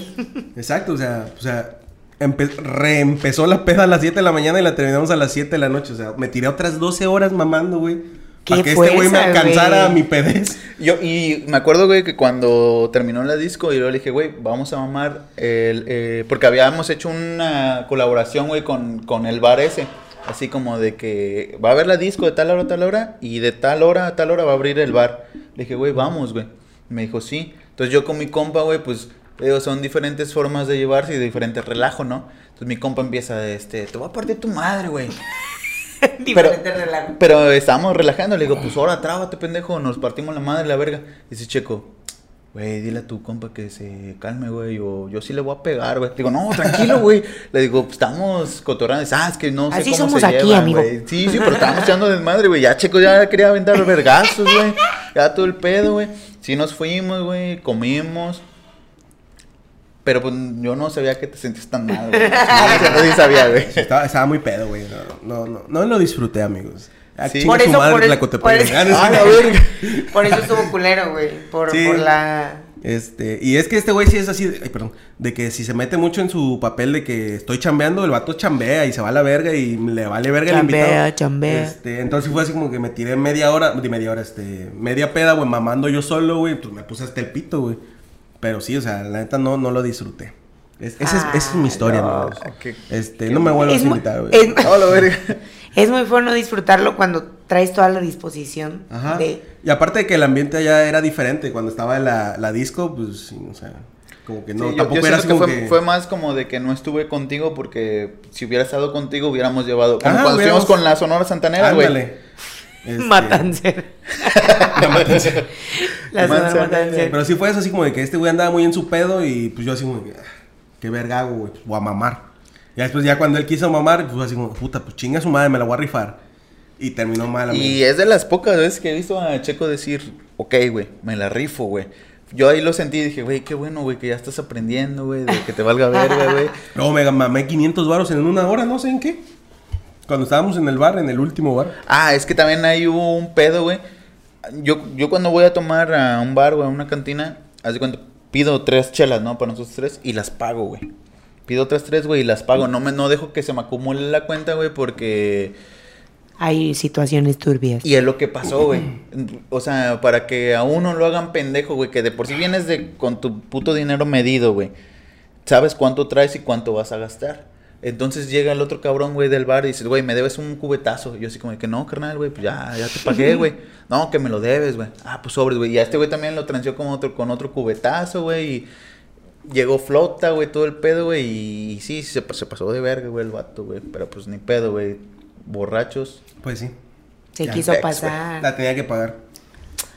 Exacto, o sea, o sea, empe- reempezó la peda a las 7 de la mañana y la terminamos a las 7 de la noche. O sea, me tiré otras 12 horas mamando, güey. Para ¿Qué que este güey me alcanzara güey? mi pedez. Yo, y me acuerdo, güey, que cuando terminó la disco, yo le dije, güey, vamos a mamar el... eh, porque habíamos hecho una colaboración, güey, con, con el bar ese. Así como de que va a haber la disco de tal hora a tal hora y de tal hora a tal hora va a abrir el bar. Le dije, güey, vamos, güey. Me dijo, sí. Entonces yo con mi compa, güey, pues, digo, son diferentes formas de llevarse y de diferente relajo, ¿no? Entonces mi compa empieza de este, te voy a partir tu madre, güey. Diferente relajo. Pero estábamos relajando, le digo, pues ahora trábate, pendejo, nos partimos la madre la verga. Dice Checo, güey, dile a tu compa que se calme, güey, o yo sí le voy a pegar, güey. Digo, no, tranquilo, güey. Le digo, pues estamos cotorrando. Ah, es que no sé Así cómo somos se aquí, llevan, amigo. güey. Sí, sí, pero estábamos echando desmadre, güey. Ya Checo ya quería aventar vergazos, güey. Ya todo el pedo, güey. Sí nos fuimos, güey, comimos. Pero pues yo no sabía que te sentías tan mal, güey. Sí sabía, güey. Estaba, estaba muy pedo, güey. No, no, no, no lo disfruté, amigos. Ah, Sí. Por eso, madre por la eso- Cotepeque. por eso- Ah, no. Por eso estuvo culero, güey. Por, Sí. por la... Este, y es que este güey sí es así, de- ay, perdón, de que si se mete mucho en su papel de que estoy chambeando, el vato chambea y se va a la verga y le vale verga Chambea, el invitado. chambea. Este, entonces fue así como que me tiré media hora, de media hora, este, media peda, güey, mamando yo solo, güey, pues me puse hasta el pito, güey. Pero sí, o sea, la neta no, no lo disfruté. Es- esa, es, esa es mi historia, no, qué- Este, no me vuelvas Es a muy- invitar, güey. es-. Es muy bueno disfrutarlo cuando traes toda la disposición Ajá. de... Y aparte de que el ambiente allá era diferente, cuando estaba en la, la disco, pues, sí, o sea, como que no, Sí, tampoco yo era que como fue, que... fue más como de que no estuve contigo porque si hubiera estado contigo hubiéramos llevado... Como Ajá, cuando hubiéramos- estuvimos con la Sonora Santanera, güey. Este, Matancera. la matanza. La zona Manzanera. matancera. Pero sí fue eso así como de que este güey andaba muy en su pedo y pues yo así como ah, qué verga hago, güey, pues voy a mamar. Ya después ya cuando él quiso mamar, pues así como, puta, pues chinga su madre, me la voy a rifar. Y terminó mal, amigo. Y es de las pocas veces que he visto a Checo decir, ok, güey, me la rifo, güey. Yo ahí lo sentí y dije, güey, qué bueno, güey, que ya estás aprendiendo, güey, de que te valga verga, güey. Luego me mamé 500 varos en una hora, no sé en qué. Cuando estábamos en el bar, en el último bar. Ah, es que también hay hubo un pedo, güey. Yo, yo cuando voy a tomar a un bar o a una cantina, haz de cuenta, pido tres chelas, ¿no? Para nosotros tres y las pago, güey. Pido otras tres, güey, y las pago. No me no dejo que se me acumule la cuenta, güey, porque... Hay situaciones turbias. Y es lo que pasó, güey. O sea, para que a uno lo hagan pendejo, güey, que de por sí vienes de con tu puto dinero medido, güey. Sabes cuánto traes y cuánto vas a gastar. Entonces llega el otro cabrón, güey, del bar y dices, güey, me debes un cubetazo. Y yo así como de que no, carnal, güey, pues ya, ya te pagué, güey. No, que me lo debes, güey. Ah, pues sobres, güey. Y a este güey también lo transió con otro, con otro cubetazo, güey. Y llegó flota, güey, todo el pedo, güey. Y, sí, se, se pasó de verga, güey, el vato, güey. Pero pues ni pedo, güey. Borrachos. Pues sí. Se Ya, quiso pasar. La tenía que pagar.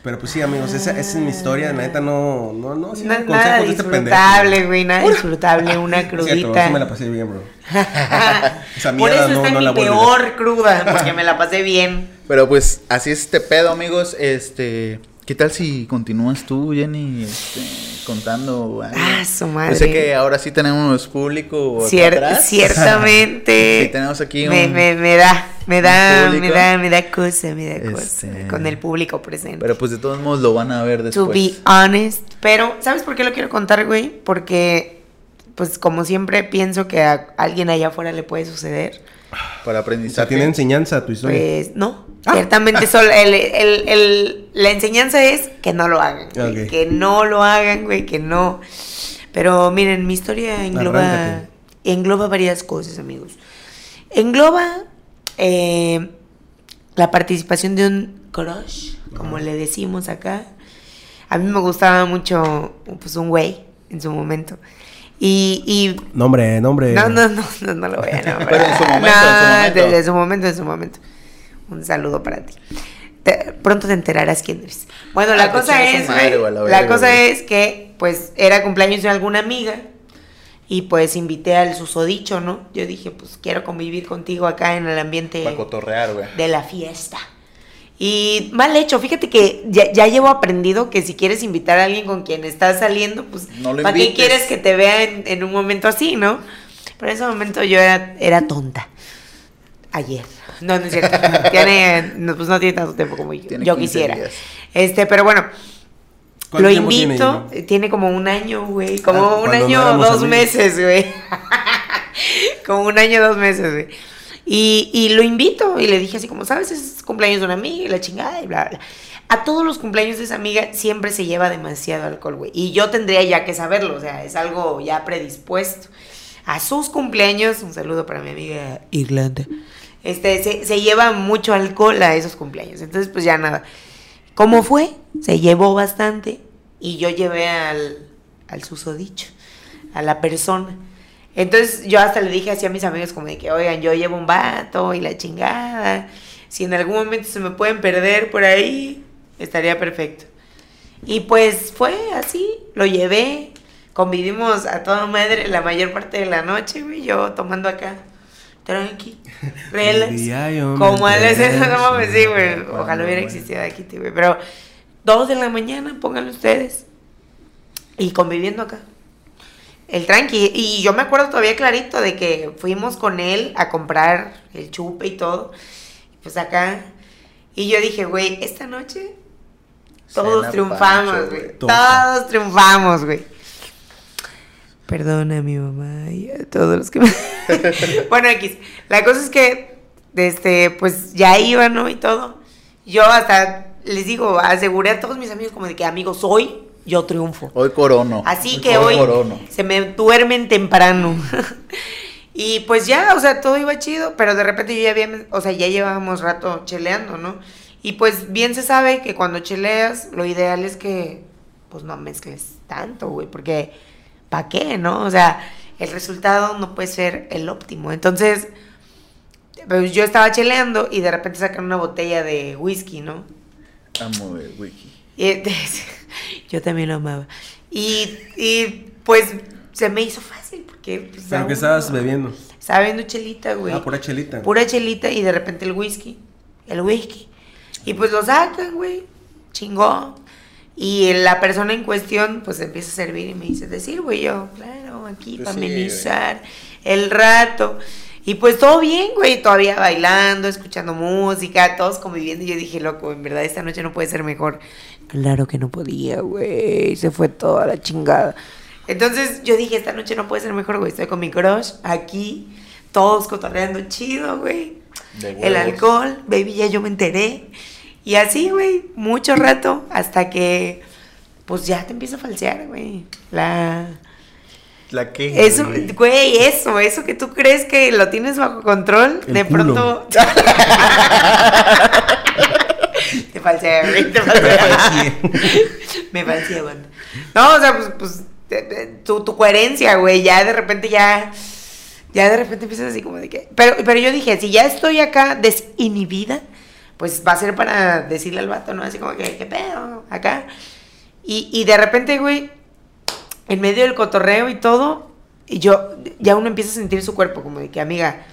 Pero pues sí, amigos, esa, esa es mi historia. La neta no, no, no. sí, consejos nada de este disfrutable, güey, nada disfrutable, una Es cierto, crudita. sí me la pasé bien, bro. Esa Por mierda eso no- está no mi la vuelvo a peor cruda, porque me la pasé bien. Pero pues así es este pedo, amigos. Este, ¿qué tal si continúas tú, Jenny, este, contando? algo? Ah, su Yo madre. sé que ahora sí tenemos público acá Cier- atrás. ciertamente. Sí, tenemos aquí me, un- me, me da, me da, me da, me da cosa, me da cosa. Este, Con el público presente. Pero pues de todos modos lo van a ver To después. be honest. Pero, ¿sabes por qué lo quiero contar, güey? Porque, pues, como siempre, pienso que a alguien allá afuera le puede suceder. Para O aprendizaje. sea, tiene enseñanza tu historia. Pues, no. Ciertamente, solo el, el- el- la enseñanza es que no lo hagan. güey. Que no lo hagan, güey, que no. Pero miren, mi historia engloba, Arráncate. engloba varias cosas, amigos. Engloba eh, la participación de un crush, como le decimos acá. A mí me gustaba mucho, pues, un güey en su momento. Y, y Nombre, nombre. no, no, no, no, no lo voy a nombrar. Pero en su momento, No, en su momento. Desde su momento, en su momento. Un saludo para ti. Te- pronto te enterarás quién eres. Bueno, Ah, la te cosa es, madre, la cosa es que, pues, era cumpleaños de alguna amiga y pues invité al susodicho, ¿no? Yo dije, pues, quiero convivir contigo acá en el ambiente cotorrear, de la fiesta. Y mal hecho, fíjate que ya, ya llevo aprendido que si quieres invitar a alguien con quien estás saliendo, pues No ¿para qué quieres que te vea en, en un momento así, no? Pero en ese momento yo era, era tonta. Ayer. No, no es cierto. tiene, no, pues no tiene tanto tiempo como yo, Tiene yo 15 quisiera. días. Este, pero bueno, ¿Cuánto lo tiene, invito. Tiene, como un año, güey. Como Ah, un año, éramos dos meses, güey. como un año, dos meses, güey. Y, y lo invito y le dije así como, ¿sabes? Es cumpleaños de una amiga y la chingada y bla, bla. A todos los cumpleaños de esa amiga siempre se lleva demasiado alcohol, güey. Y yo tendría ya que saberlo, o sea, es algo ya predispuesto. A sus cumpleaños, un saludo para mi amiga Irlanda. Este, se, lleva mucho alcohol a esos cumpleaños. Entonces, pues ya nada. ¿Cómo fue? Se llevó bastante y yo llevé al, al susodicho, a la persona. Entonces yo hasta le dije así a mis amigos como de que, oigan, yo llevo un vato y la chingada. Si en algún momento se me pueden perder por ahí, estaría perfecto. Y pues fue así, lo llevé, convivimos a toda madre la mayor parte de la noche, güey, yo tomando acá, tranqui, relax. Como él es eso, no mames, sí, güey. Ojalá hubiera existido aquí, güey. Pero dos de la mañana, pónganlo ustedes. Y conviviendo acá. El tranqui. Y yo me acuerdo todavía clarito de que fuimos con él a comprar el chupe y todo. Pues acá. Y yo dije, güey, esta noche Todos triunfamos, güey. Todos triunfamos, güey. Perdona a mi mamá y a todos los que me... bueno, X. La cosa es que, este, pues ya iba, ¿no? Y todo. Yo hasta, les digo, aseguré a todos mis amigos como de que, amigos, hoy yo triunfo. Hoy corono. Así que hoy corono. se me duermen temprano. y pues ya, o sea, todo iba chido, pero de repente yo ya había, o sea, ya llevábamos rato cheleando, ¿no? Y pues bien se sabe que cuando cheleas, lo ideal es que pues no mezcles tanto, güey, porque ¿para qué, no? O sea, el resultado no puede ser el óptimo. Entonces, pues yo estaba cheleando y de repente sacan una botella de whisky, ¿no? Amo el wiki. Y, yo también lo amaba. Y, y, pues se me hizo fácil porque... Pues, ¿Pero qué estabas bebiendo? Estaba bebiendo chelita, güey. Ah, pura chelita. Pura chelita y de repente el whisky. El whisky. Y pues lo sacan, güey. Chingón. Y la persona en cuestión, pues empieza a servir y me dice, decir, güey, yo, claro, aquí Pues para sí, amenizar el rato. Y pues todo bien, güey, todavía bailando, escuchando música, todos conviviendo. Y yo dije, loco, en verdad esta noche no puede ser mejor. Claro que no podía, güey. Se fue toda la chingada. Entonces yo dije, esta noche no puede ser mejor, güey. Estoy con mi crush aquí, todos cotorreando chido, güey. El alcohol, baby, ya yo me enteré. Y así, güey, mucho rato hasta que, pues ya te empieza a falsear, güey. La... La que. Eso, güey, eso, eso que tú crees que lo tienes bajo control, El de culo. pronto... te falsea, güey, te falsea. Me falsea, güey. No, o sea, pues, pues tu, tu coherencia, güey, ya de repente ya... Ya de repente empiezas así como de que... Pero, pero yo dije, si ya estoy acá desinhibida, pues va a ser para decirle al vato, ¿no? Así como que, ¿qué pedo? Acá. Y, y de repente, güey, en medio del cotorreo y todo, y yo, ya uno empieza a sentir su cuerpo, como de que, amiga,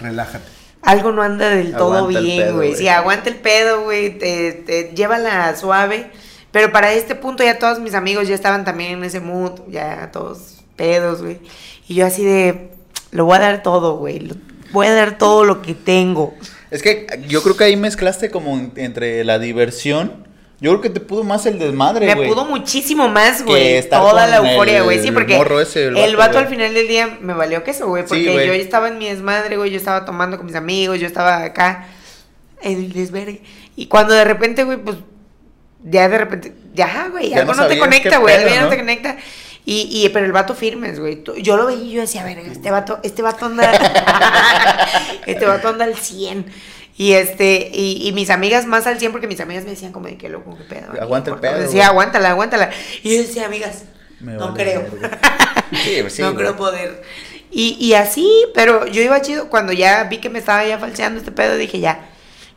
Relájate. algo no anda del todo Aguanta bien, pedo, güey. Sí, aguanta el pedo, güey, te, te llévala suave. Pero para este punto ya todos mis amigos ya estaban también en ese mood, ya todos pedos, güey. Y yo así de, lo voy a dar todo, güey. Voy a dar todo lo que tengo. Es que yo creo que ahí mezclaste como en- entre la diversión. Yo creo que te pudo más el desmadre, Me güey. pudo muchísimo más, güey. Toda la euforia, güey. Sí, porque ese, el el vato, al final del día me valió queso, güey. Sí, Porque güey. yo estaba en mi desmadre, güey. Yo estaba tomando con mis amigos, yo estaba acá en el desvergue. Y cuando de repente, güey, pues ya de repente, ya, güey, algo no no, te conecta, güey. Algo no ¿no? te conecta. Y, y, pero el vato firmes, güey. Yo lo veía y yo decía, a ver, este vato, este vato anda. este vato anda al 100. Y este, y, y mis amigas más al 100 porque mis amigas me decían como de que loco, qué pedo. Aguanta el pedo, Decía, aguántala, aguántala. Y yo decía, amigas, Me no vale creo. Sí, pues sí, no güey. creo poder. Y, y así, pero yo iba chido. Cuando ya vi que me estaba ya falseando este pedo, dije, ya,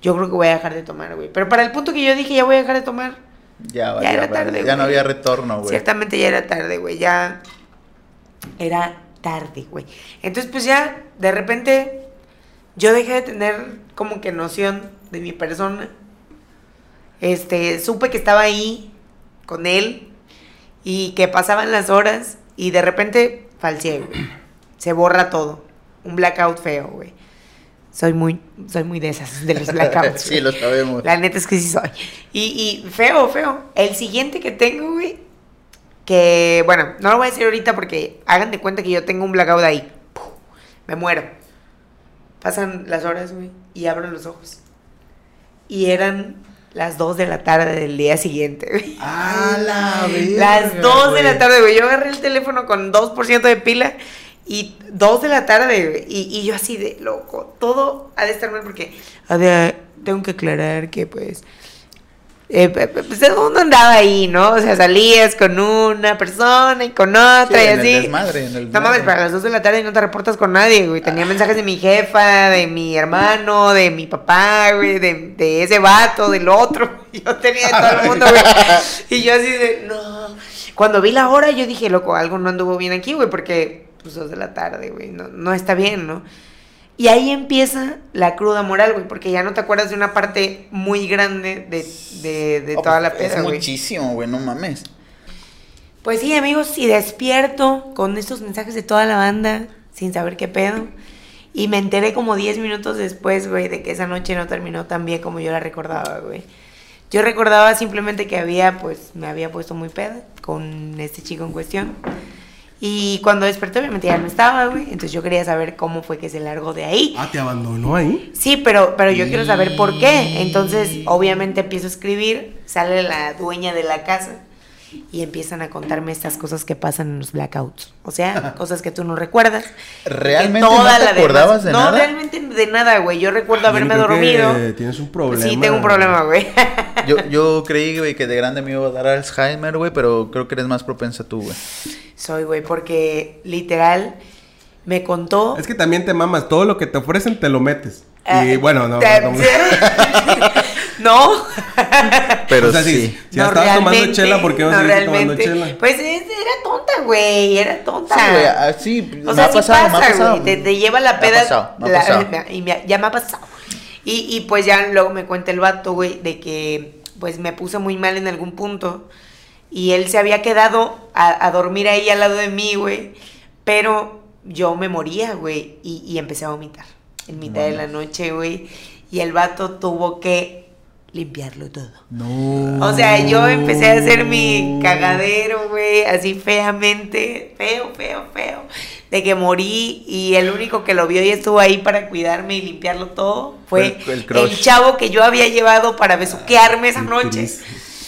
yo creo que voy a dejar de tomar, güey. Pero para el punto que yo dije, ya voy a dejar de tomar, Ya, Ya era tarde, Ya no había retorno, güey. ciertamente ya era tarde, güey. Ya era tarde, güey. Entonces, pues ya, de repente, yo dejé de tener como que noción de mi persona. Este, supe que estaba ahí con él y que pasaban las horas y de repente falseé, güey. Se borra todo. Un blackout feo, güey. Soy muy, soy muy de esas, de los blackouts. sí, lo sabemos. La neta es que sí soy. Y, y feo, feo. El siguiente que tengo, güey, que, bueno, no lo voy a decir ahorita porque hagan de cuenta que yo tengo un blackout ahí. Puf, Me muero. Pasan las horas, güey, y abro los ojos. Y eran las 2 de la tarde del día siguiente, güey. ¡A la verga, Las 2 de la güey! tarde, güey. Yo agarré el teléfono con 2% de pila y 2 de la tarde. Y, y yo así de loco. Todo ha de estar mal porque a ver, tengo que aclarar que pues... Eh, pues uno andaba ahí, ¿no? O sea, salías con una persona y con otra Sí, y en el así. desmadre, en el no mames, para las 2 de la tarde no te reportas con nadie, güey. Tenía mensajes de mi jefa, de mi hermano, de mi papá, güey, de, de ese vato, del otro. Yo tenía de todo el mundo, güey. Y yo así de, no. Cuando vi la hora, yo dije, loco, algo no anduvo bien aquí, güey, porque, pues, 2 de la tarde, güey, no, no está bien, ¿no? Y ahí empieza la cruda moral, güey, porque ya no te acuerdas de una parte muy grande de, de, de Oh, toda la pues, peda, Es güey. muchísimo, güey, no mames. Pues sí, amigos, y despierto con estos mensajes de toda la banda, sin saber qué pedo. Y me enteré como 10 minutos después, güey, de que esa noche no terminó tan bien como yo la recordaba, güey. Yo recordaba simplemente que había, pues, me había puesto muy peda con este chico en cuestión. Y cuando desperté, obviamente ya no estaba, güey. Entonces yo quería saber cómo fue que se largó de ahí. Ah, ¿te abandonó ahí? Sí, pero, pero yo quiero saber por qué. Entonces, obviamente empiezo a escribir, sale la dueña de la casa y empiezan a contarme estas cosas que pasan en los blackouts. O sea, cosas que tú no recuerdas. ¿Realmente Que no te demás- acordabas de no, nada? realmente de nada, güey. Yo recuerdo Yo haberme que dormido. Tienes un problema. Sí, tengo un problema, güey. Yo, yo creí, güey, que de grande me iba a dar Alzheimer, güey, pero creo que eres más propensa tú, güey. Soy, güey, porque literal me contó. Es que también te mamas. Todo lo que te ofrecen te lo metes. Y Eh, bueno, no. no, no. Pero O sea, sí. Si ya estabas tomando chela, ¿por qué no, no seguiste tomando realmente. chela? Pues es- era tonta, güey. Era tonta. Sí, güey, ah, sí, O me sea, ha sí pasado, me ha pasa, pasado. güey. Te, te lleva la Me ha peda. pasado, me ha la- pasado. y me- ya me ha pasado. Y, y pues ya luego me cuenta el vato, güey, de que pues me puse muy mal en algún punto. Y él se había quedado a, a dormir ahí al lado de mí, güey. Pero yo me moría, güey. Y, y empecé a vomitar en mitad de la noche, güey. Y el vato tuvo que limpiarlo todo. No. O sea, yo empecé a hacer mi cagadero, güey, así feamente, feo, feo, feo, de que morí y el único que lo vio y estuvo ahí para cuidarme y limpiarlo todo fue el- el el, crush. chavo que yo había llevado para besuquear esa noche.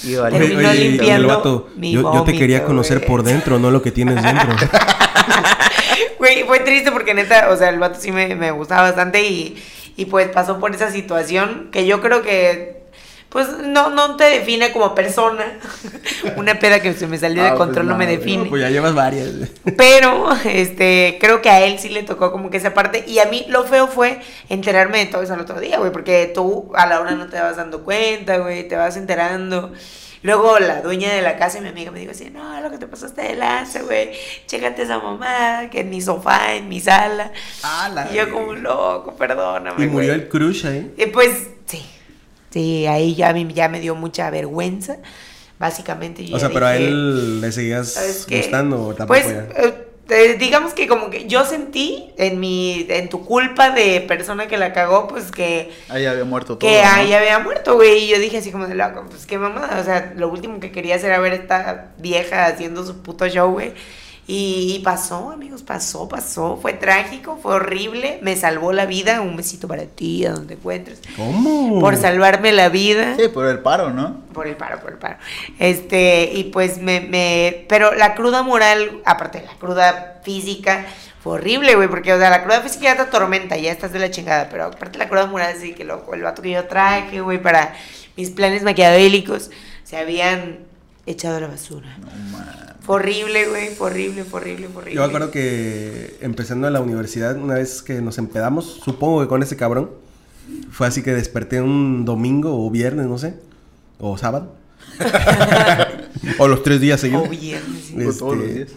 Y vale. Terminó Oye, limpiando vato, mi yo, yo te quería conocer por dentro, no lo que tienes dentro. Güey, fue triste porque neta, o sea, el vato sí me, me gustaba bastante y, y pues pasó por esa situación que yo creo que pues no, no te define como persona. Una peda que se me salió Ah, de pues control no, no, me define. pues ya llevas varias. Pero, este, creo que a él sí le tocó como que esa parte. Y a mí lo feo fue enterarme de todo eso al otro día, güey. Porque tú a la hora no te vas dando cuenta, güey. Te vas enterando. Luego la dueña de la casa y mi amiga me dijo así, no, lo que te pasaste de lanza, güey. Chécate esa mamada, que en mi sofá, en mi sala. Ah, la y yo como loco, perdóname, Y murió güey". el crush ahí. Y pues, sí. Sí, ahí ya, a mí ya me dio mucha vergüenza. Básicamente yo O sea, pero a él le seguías gustando o tampoco Pues, ya? eh, eh, digamos que como que yo sentí en mi, en tu culpa de persona que la cagó, pues que, Ahí había muerto todo. que ¿no? ahí había muerto, güey. Y yo dije así como de loco, pues qué mamada. O sea, lo último que quería hacer era ver a esta vieja haciendo su puto show, güey. Y, y pasó, amigos, pasó, pasó. Fue trágico, fue horrible. Me salvó la vida. Un besito para ti, a donde encuentres. ¿Cómo? Por salvarme la vida. Sí, por el paro, ¿no? Por el paro, por el paro. Este, y pues me, me, pero la cruda moral, aparte de la cruda física, fue horrible, güey, porque, o sea, la cruda física ya te atormenta, ya estás de la chingada, pero aparte la cruda moral, sí, que lo, el vato que yo traje, güey, para mis planes maquiavélicos, se habían echado a la basura. No mames. Fue horrible, güey, fue horrible, fue horrible, fue horrible. Yo me acuerdo que empezando en la universidad, una vez que nos empedamos, supongo que con ese cabrón, fue así que desperté un domingo o viernes, no sé, o sábado. o los tres días seguidos. Oh, viernes, sí. O todos los Este, días.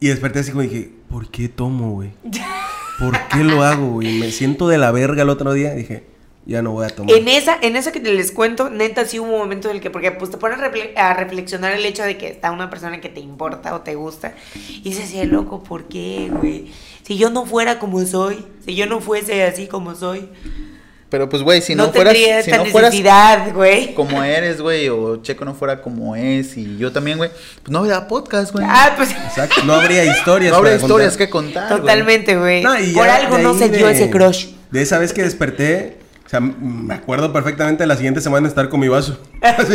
Y desperté así como dije, ¿por qué tomo, güey? ¿Por qué lo hago, güey? Me siento de la verga el otro día. Dije, ya no voy a tomar. En esa, en esa que te les cuento, neta sí hubo un momento en el que, porque pues te pones a refle- a reflexionar el hecho de que está una persona que te importa o te gusta, y dices, "Sí, loco, ¿por qué, güey? Si yo no fuera como soy, si yo no fuese así como soy, Pero pues, güey, si no, no, fueras, si no fueras güey. como eres, güey, o Checo no fuera como es, y yo también, güey, pues no habría podcast, güey. Ah, pues Exacto, no habría historias. no habría para historias contar. que contar. güey. totalmente, güey. No, Por algo no se dio de- ese crush. De esa vez que desperté, o sea, me acuerdo perfectamente la siguiente semana estar con mi vaso. Así,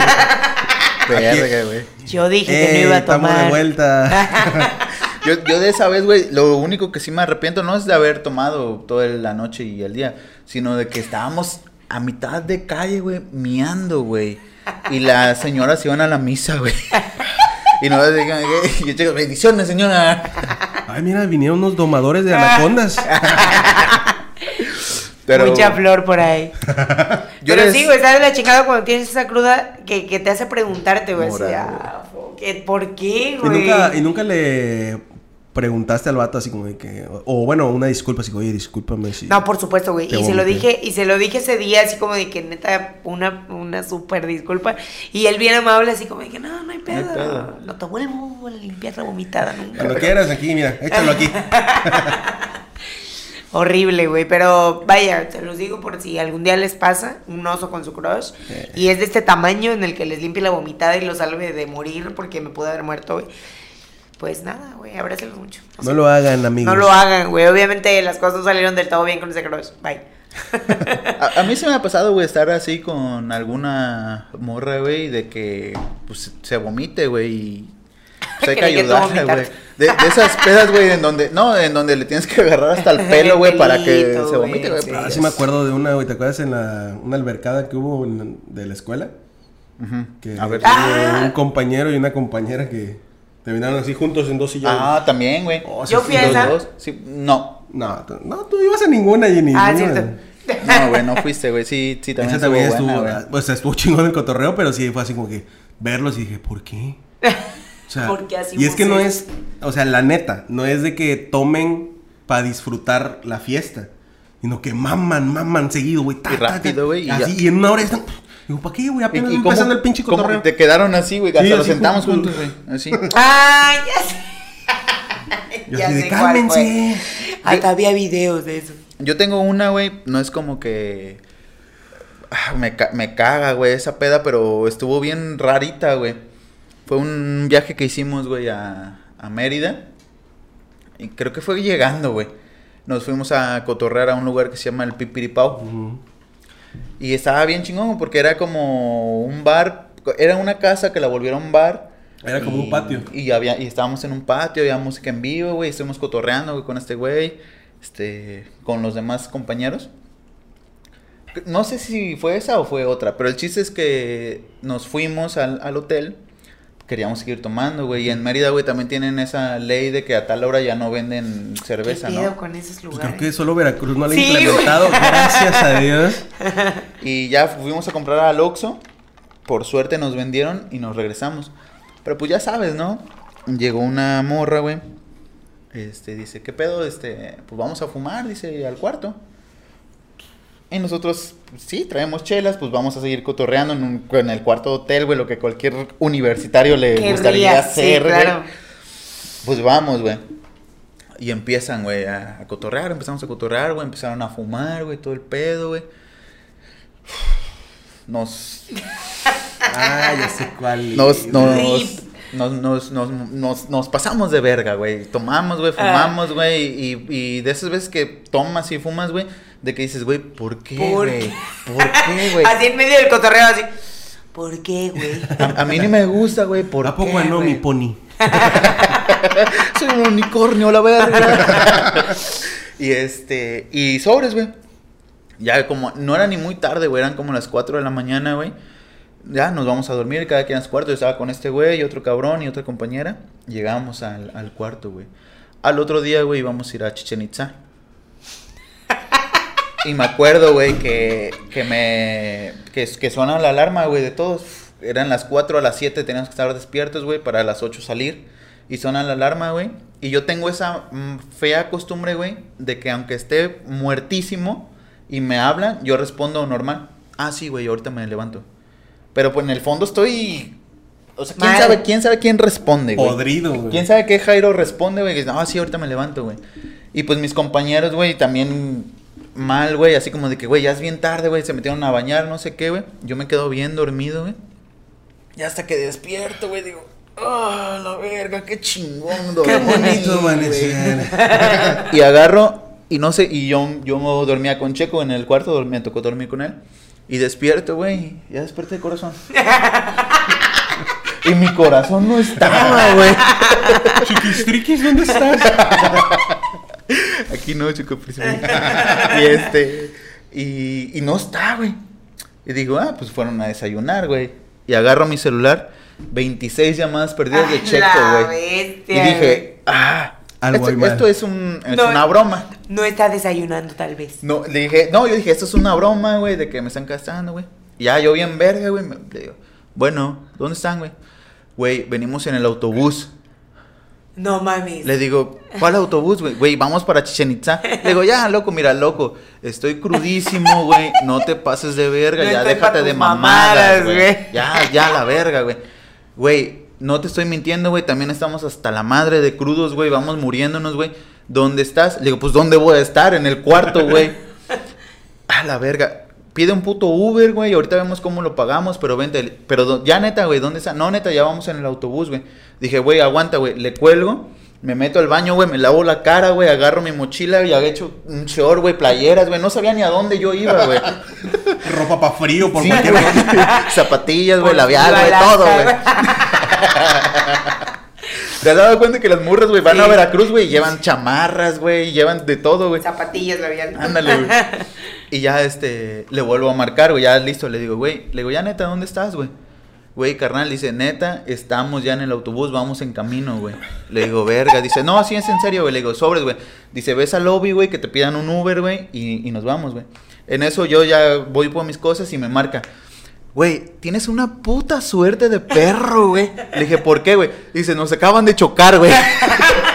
güey. Yo dije que no "Ey, iba a estamos tomar. de vuelta. Yo, yo de esa vez, güey, lo único que sí me arrepiento no es de haber tomado toda la noche y el día, sino de que estábamos a mitad de calle, güey, miando, güey. Y las señoras iban a la misa, güey. Y no digan, yo checo, bendiciones, señora. Ay, mira, vinieron unos domadores de anacondas. Pero Mucha flor por ahí. Yo Pero les- sí, güey, está de la chingada cuando tienes esa cruda que, que te hace preguntarte, güey. ah, ¿qué- ¿Por qué, y, güey? nunca, y nunca le preguntaste al vato así como de que. O, bueno, una disculpa, así como, oye, discúlpame si. No, por supuesto, güey. Y se lo dije, y se lo dije ese día, así como de que neta, una, una súper disculpa. Y él bien amable, así como de que no, no hay pedo. hay pedo. No te vuelvo a limpiar la vomitada nunca. Cuando quieras, aquí, mira, échalo aquí. Horrible, güey. Pero vaya, te los digo por si algún día les pasa un oso con su crush. Y es de este tamaño en el que les limpie la vomitada y los salve de morir porque me pude haber muerto, güey. Pues nada, güey, abrácelos mucho. O No lo hagan, amigos. no lo hagan, güey. Obviamente las cosas no salieron del todo bien con ese crush. Bye. A, a mí se me ha pasado, güey, estar así con alguna morra, güey, de que pues, se vomite, güey, y pues, hay que ayudarle, güey. De, de esas pedas, güey, en donde, no, en donde le tienes que agarrar hasta el pelo, güey, para que se vomite, güey, sí. Ah, sí me acuerdo de una, güey. ¿Te acuerdas en la, una albercada que hubo en- de la escuela? Que A ver. Ah. un compañero y una compañera que terminaron así juntos en dos sillones. Ah, también, güey. Oh, sí, Yo sí, fui a esa. dos, sí, no. No, tú- no, tú ibas a ninguna, Jenny. Ah, ninguna. cierto. No, güey, no fuiste, güey. Sí, sí, también Esa estuvo también buena, estuvo, güey. ah, o sea, estuvo chingón el cotorreo, pero sí fue así como que verlos y dije, ¿por qué? O sea, ¿Por qué hacemos y es que no es, o sea, la neta, no es de que tomen para disfrutar la fiesta, sino que maman, maman seguido, güey. Y rápido, güey, y Así, ya. y en una hora están, digo, ¿para qué, güey? Apenas ¿Y- cómo- empezando el pinche cómo cotorreo. te quedaron así, güey? Hasta Sí, nos así sentamos juntos. juntos, güey. Así. ¡Ay, ya sé! Yo Ya así de, cálmense. Hasta había videos de eso. Yo tengo una, güey, no es como que... ah, me, ca- me caga, güey, esa peda, pero estuvo bien rarita, güey. Fue un viaje que hicimos, güey, a, a Mérida. Y creo que fue llegando, güey. Nos fuimos a cotorrear a un lugar que se llama el Pipiripao. Ujú. Y estaba bien chingón porque era como un bar, era una casa que la volvieron bar. Era como un patio. Y, había, y estábamos en un patio, había música en vivo, güey, estuvimos cotorreando, güey, con este güey, este, con los demás compañeros. No sé si fue esa o fue otra, pero el chiste es que nos fuimos al, al hotel, queríamos seguir tomando, güey, y en Mérida, güey, también tienen esa ley de que a tal hora ya no venden cerveza, ¿Qué ¿no? con esos Pues lugares? creo que solo Veracruz no lo ha Sí, güey. implementado, gracias a Dios. Y ya fuimos a comprar al Oxxo. Por suerte nos vendieron y nos regresamos. Pero pues ya sabes, ¿no? Llegó una morra, güey. Este, dice, ¿qué pedo? Este, pues vamos a fumar, dice, al cuarto. Y nosotros, sí, traemos chelas, pues vamos a seguir cotorreando en, un- en el cuarto de hotel, güey, lo que cualquier universitario le Querría, gustaría sí, hacer, güey. claro. Pues vamos, güey. Y empiezan, güey, a, a cotorrear, empezamos a cotorrear, güey, empezaron a fumar, güey, todo el pedo, güey. Nos, Ah, ya sé cuál. nos, nos. Nos, nos, nos, nos, nos pasamos de verga, güey. Tomamos, güey, Ah. fumamos, güey, y, y de esas veces que tomas y fumas, güey, de que dices, güey, ¿por qué, ¿Por güey? qué? ¿Por qué, güey? Así en medio del cotorreo, así. ¿Por qué, güey? A, a mí ni me gusta, güey, ¿por ¿A poco qué, no, güey? mi pony? Soy un unicornio, la verga. y este, y sobres, güey. Ya como, no era ni muy tarde, güey, eran como las 4 de la mañana, güey. Ya nos vamos a dormir, cada quien a su cuarto. Yo estaba con este güey, otro cabrón y otra compañera. Llegábamos al, al cuarto, güey. Al otro día, güey, íbamos a ir a Chichen Itza. Y me acuerdo, güey, que, que me. Que, que suena la alarma, güey, de todos. Eran las 4 a las 7, teníamos que estar despiertos, güey, para las 8 salir. Y suena la alarma, güey. Y yo tengo esa mm, fea costumbre, güey, de que aunque esté muertísimo y me hablan, yo respondo normal. Ah, sí, güey, ahorita me levanto. Pero pues en el fondo estoy. O sea, ¿quién Mal. sabe quién sabe quién responde, güey? Podrido, güey. ¿Quién sabe qué Jairo responde, güey? Que no, sí, ahorita me levanto, güey. Y pues mis compañeros, güey, también mal, güey, así como de que, güey, ya es bien tarde, güey, se metieron a bañar, no sé qué, güey. Yo me quedo bien dormido, güey. Y hasta que despierto, güey, digo, ah, la verga, qué chingón, Qué bonito güey". amanecer. Y agarro, y no sé, y yo, yo dormía con Checo en el cuarto, me tocó dormir con él. Y despierto, güey, ya desperté el corazón. y mi corazón no estaba, güey. Chiquistriquis, ¿dónde estás? Aquí no, chico, y este. Y, y no está, güey. Y digo, ah, pues fueron a desayunar, güey. Y agarro mi celular, 26 llamadas perdidas de Ah, Checo, güey. Y dije, ah, Algo esto, esto es, un, es No. una broma. No está desayunando, tal vez. No, le dije, no, yo dije, esto es una broma, güey, de que me están gastando, güey. Y ya yo bien verga, güey. Le digo, bueno, ¿dónde están, güey? Güey, venimos en el autobús. No mames. Le digo, ¿cuál autobús, güey? Güey, vamos para Chichen Itza. Le digo, ya, loco, mira, loco. Estoy crudísimo, güey. No te pases de verga. No ya déjate de mamadas, güey. Ya, ya, la verga, güey. Güey, no te estoy mintiendo, güey. También estamos hasta la madre de crudos, güey. Vamos muriéndonos, güey. ¿dónde estás? Le digo, pues, ¿dónde voy a estar? En el cuarto, güey. A la verga. Pide un puto Uber, güey. Ahorita vemos cómo lo pagamos, pero vente. Pero ya neta, güey, ¿dónde está? No, neta, ya vamos en el autobús, güey. Dije, güey, aguanta, güey. Le cuelgo. Me meto al baño, güey, me lavo la cara, güey, agarro mi mochila y había hecho un short, güey, playeras, güey, no sabía ni a dónde yo iba, güey. Ropa para frío, por Sí, cualquier güey. Zapatillas, güey, labial, güey, todo, güey. güey. ¿Te has dado cuenta que las murras, güey, van Sí. a Veracruz, güey, y llevan chamarras, güey, y llevan de todo, güey? Zapatillas labial. Ándale, güey. Y ya, este, le vuelvo a marcar, güey, ya listo, le digo, güey, le digo, ya neta, ¿dónde estás, güey? Güey, carnal, dice, neta, estamos ya en el autobús, vamos en camino, güey. Le digo, verga, dice, no, sí es en serio, güey. Le digo, sobres, güey. Dice, ves al lobby, güey, que te pidan un Uber, güey, y, y nos vamos, güey. En eso yo ya voy por mis cosas y me marca. Güey, tienes una puta suerte de perro, güey. Le dije, ¿por qué, güey? Dice, nos acaban de chocar, güey.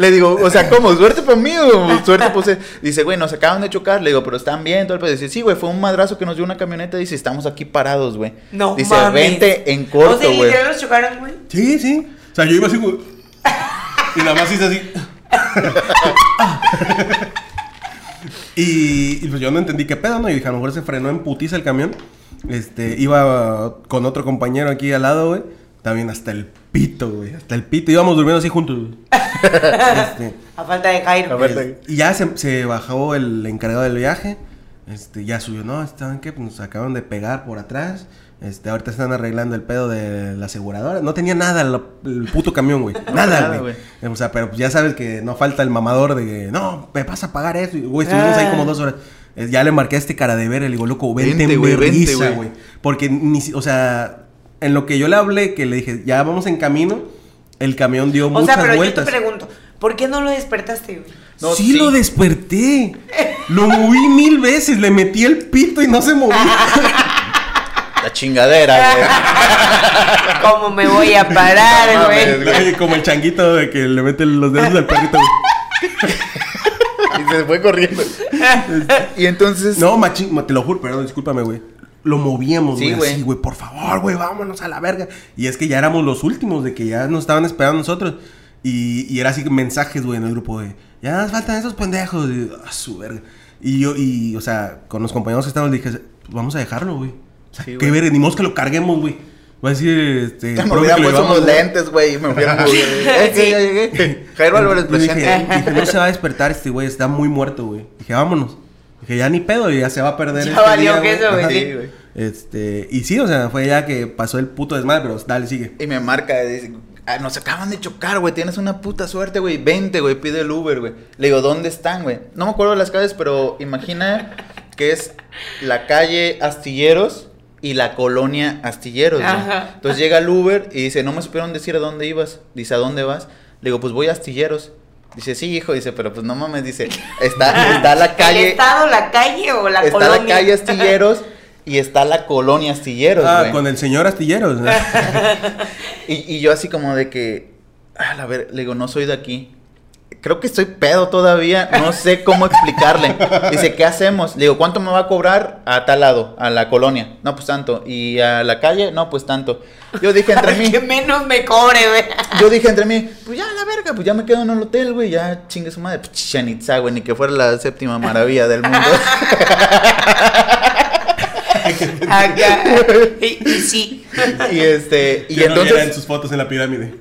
Le digo, o sea, ¿cómo? ¿Suerte para mí o suerte pues? Dice, güey, nos acaban de chocar. Le digo, pero están bien, todo el pedo. Dice, sí, güey, fue un madrazo que nos dio una camioneta. Dice, estamos aquí parados, güey. No Dice, mames. vente en O corto, sea, güey. literal los chocaron, güey. Sí, sí. O sea, yo iba así, güey. Y nada más hice así. y, y pues yo no entendí qué pedo, ¿no? Y dije, a lo mejor se frenó en putiza el camión. Este, iba con otro compañero aquí al lado, güey. También hasta el pito, güey. Hasta el pito. Íbamos durmiendo así juntos, güey. Este, A falta de Jairo. Y ya se, se bajó el encargado del viaje. Este, ya subió, no, ¿saben qué? Pues nos acaban de pegar por atrás. Este, ahorita están arreglando el pedo de la aseguradora. No tenía nada el, el puto camión, güey. Nada, güey. O sea, pero pues ya sabes que no falta el mamador de que, no, me vas a pagar eso. Y, Güey, estuvimos ahí Ah. como dos horas. Ya le marqué a este cara de ver, le digo, loco, vente, Vente, en güey, güey. güey. Porque ni, si- o sea, en lo que yo le hablé, que le dije, ya vamos en camino, el camión dio O muchas sea, pero vueltas. yo te pregunto, ¿por qué no lo despertaste, güey? No, sí, sí. lo desperté. Lo moví mil veces, le metí el pito y no se movía. La chingadera, güey. ¿Cómo me voy a No parar, mames, güey? Güey, Como el changuito de que le mete los dedos al perrito. güey. Y se fue corriendo. y entonces. No, machín, ma- te lo juro, perdón, discúlpame, güey. Lo movíamos, Sí, güey, así, güey, por favor, güey, vámonos a la verga. Y es que ya éramos los últimos, de que ya nos estaban esperando nosotros. Y, y era así mensajes, güey, en el grupo de, ya nos faltan esos pendejos. Y, a su verga. Y yo, y, o sea, con los compañeros que estábamos, dije, pues vamos a dejarlo, güey. O sea, Sí, qué verga, ni modo que lo carguemos, güey. Va a decir, este. Me lo puesto unos lentes, güey, y me. Eh, que ya llegué. Jairo Álvarez Yo dije, presente. dije, no se va a despertar este güey, está muy muerto, güey. Dije, vámonos. Dije, ya ni pedo, ya se va a perder. Ya este valió día, queso, güey. Ajá. Sí, güey. Este, y sí, o sea, fue ya que pasó el puto desmadre, pero dale, sigue. Y me marca, dice, "Ah, nos acaban de chocar, güey, tienes una puta suerte, güey, vente, güey, pide el Uber, güey. Le digo, ¿dónde están, güey? No me acuerdo de las calles, pero imagina que es la calle Astilleros y la colonia Astilleros, güey. Entonces llega el Uber y dice, no me supieron decir a dónde ibas. Dice, ¿a dónde vas? Le digo, pues voy a Astilleros. Dice, sí, hijo, dice, pero pues no mames, dice, está, está la ¿El calle, estado, la calle o la está colonia? la calle Astilleros y está la colonia Astilleros, Ah, güey. con el señor Astilleros. ¿no? Y, y yo así como de que, a ver, le digo, no soy de aquí. Creo que estoy pedo todavía, no sé cómo explicarle. Dice, ¿qué hacemos? Le digo, ¿cuánto me va a cobrar a tal lado, a la colonia? No, pues tanto. ¿Y a la calle? No, pues tanto. Yo dije entre mí, Que menos me cobre, güey. yo dije entre mí, pues ya la verga, pues ya me quedo en el hotel, güey, ya chingue su madre. Pues Chichén Itzá, güey, ni que fuera la séptima maravilla del mundo. Acá. Y, y sí, y este, y Ya no vieran entonces, sus fotos en la pirámide.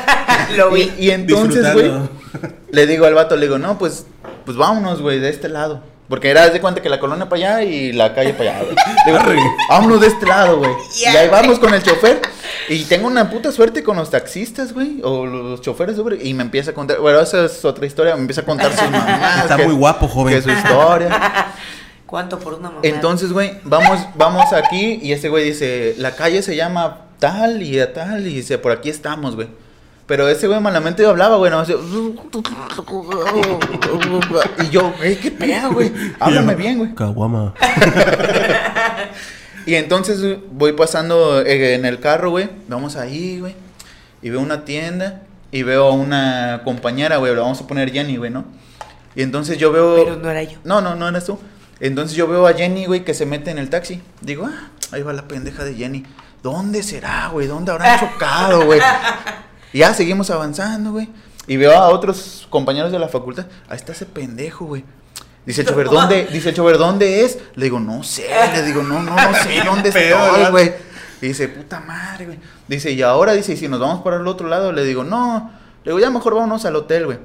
lo vi. y, y entonces, güey. Le digo al vato, le digo, no, pues, pues vámonos, güey, de este lado. Porque era de cuenta que la colonia para allá y la calle para allá, güey. Le digo, vámonos de este lado, güey. Y ahí güey. vamos con el chofer. Y tengo una puta suerte con los taxistas, güey. O los choferes de Uber. Y me empieza a contar, bueno, esa es otra historia. Me empieza a contar sus mamás. Está que- muy guapo, joven. Que su historia. ¿Cuánto por una mamá? Entonces, güey, vamos, vamos aquí. Y este güey dice, la calle se llama tal y a tal. Y dice, por aquí estamos, güey. Pero ese güey malamente hablaba, güey, no así, Y yo, güey, ¿qué pedo, güey? Háblame bien, güey. Caguama. Y entonces voy pasando eh, en el carro, güey. Vamos ahí, güey. Y veo una tienda. Y veo a una compañera, güey. Vamos a poner Jenny, güey, ¿no? Y entonces yo veo. Pero no era yo. No, no, no eres tú. Entonces yo veo a Jenny, güey, que se mete en el taxi. Digo, ah, ahí va la pendeja de Jenny. ¿Dónde será, güey? ¿Dónde habrán chocado, güey? Y ya seguimos avanzando, güey. Y veo a otros compañeros de la facultad. Ahí está ese pendejo, güey. Dice el chofer, ¿dónde? Dice el chofer, ¿dónde es? Le digo, no sé. Le digo, no, no, no sé dónde estoy, güey. Y dice, puta madre, güey. Dice, y ahora dice, ¿y si nos vamos para el otro lado? Le digo, no. Le digo, ya mejor vámonos al hotel, güey.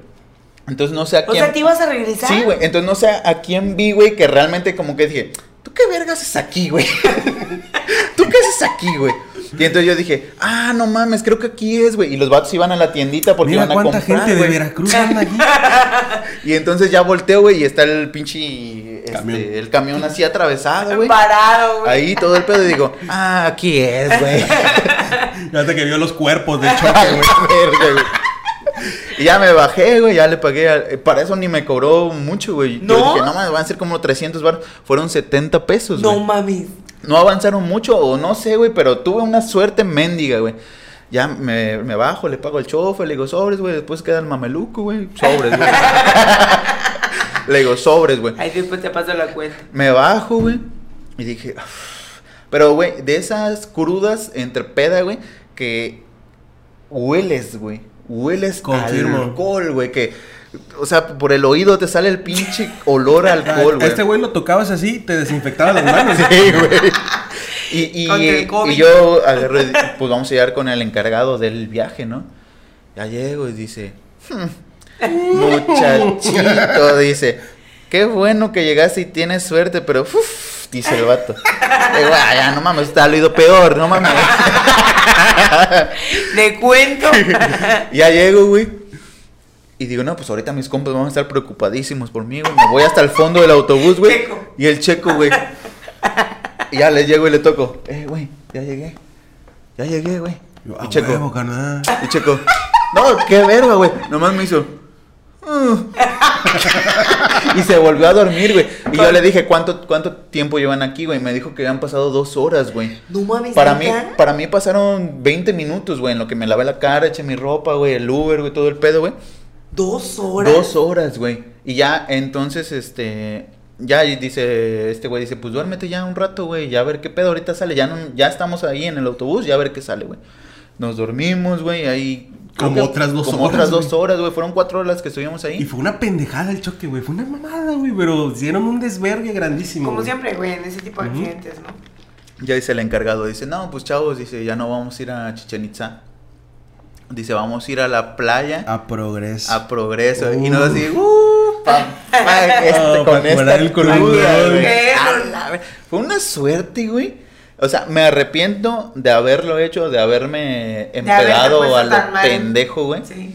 Entonces no sé a O quién. sea, ¿te ibas a regresar? Sí, güey. Entonces no sé a quién vi, güey, que realmente como que dije, ¿tú qué vergas haces aquí, güey? ¿Tú qué haces aquí, güey? Y entonces yo dije, ah, no mames, creo que aquí es, güey. Y los vatos iban a la tiendita porque Mira iban a cuánta comprar, gente de. Veracruz anda aquí. Y entonces ya volteo, güey, y está el pinche, este, Camión. el camión así atravesado, güey. Parado, güey. Ahí todo el pedo y digo, ah, aquí es, güey. Hasta que vio los cuerpos de choque, güey. Y ya me bajé, güey, ya le pagué. a- eh, para eso ni me cobró mucho, güey. Yo ¿No? dije, no mames, van a ser como 300 baros. Fueron 70 pesos, No güey. mames. No avanzaron mucho, o no sé, güey, pero tuve una suerte mendiga, güey. Ya me, me bajo, le pago al chofer, le digo sobres, güey. Después queda el mameluco, güey. Sobres, güey. le digo sobres, güey. Ahí después te paso la cuenta. Me bajo, güey. Y dije, "Uf". pero, güey, de esas crudas entre peda, güey, que hueles, güey. Hueles Confirmo. alcohol, güey. Que, o sea, por el oído te sale el pinche olor a alcohol, güey. este güey lo tocabas así, te desinfectaba las manos. Sí, güey. Y, y, Contra el COVID. y yo agarré, pues vamos a llegar con el encargado del viaje, ¿no? Ya llego y dice, "Hmm, muchachito, dice, qué bueno que llegaste y tienes suerte, pero, uf", dice el vato. Digo, "Ah, ya, no mames, está lo ido peor, no mames. Le cuento. ya llego, güey. Y digo, no, pues ahorita mis compas van a estar preocupadísimos por mí, güey. Me voy hasta el fondo del autobús, güey. Checo. Y el checo, güey. Y ya le llego y le toco. Eh, güey, ya llegué. Ya llegué, güey. Y checo. huevo. Y checo. No, qué verga, güey. Nomás me hizo. "Ah". y se volvió a dormir, güey. Y yo le dije, ¿cuánto, ¿cuánto tiempo llevan aquí, güey? Me dijo que habían pasado dos horas, güey. No mames. Para mí, para mí pasaron 20 minutos, güey, en lo que me lavé la cara, eché mi ropa, güey, el Uber, güey, todo el pedo, güey. Dos horas. Dos horas, güey. Y ya, entonces, este. Ya dice, este güey dice, pues duérmete ya un rato, güey, ya a ver qué pedo ahorita sale. Ya, no, ya estamos ahí en el autobús, ya a ver qué sale, güey. Nos dormimos, güey, ahí. Como que- otras dos como horas, otras güey. dos horas, güey. Fueron cuatro horas que estuvimos ahí. Y fue una pendejada el choque, güey. Fue una mamada, güey. Pero hicieron un desvergue grandísimo. Como siempre, güey, en ese tipo de Ujú. accidentes, ¿no? Ya dice el encargado, dice, no, pues chavos, dice, ya no vamos a ir a Chichen Itza. Dice, vamos a ir a la playa. A progreso. a progreso. Y Uh. nos así, uh, pa, pa, este, Oh, con esta el cruda, güey. la Fue una suerte, güey. O sea, me arrepiento de haberlo hecho, de haberme empedado puesto a lo pendejo, güey. Sí.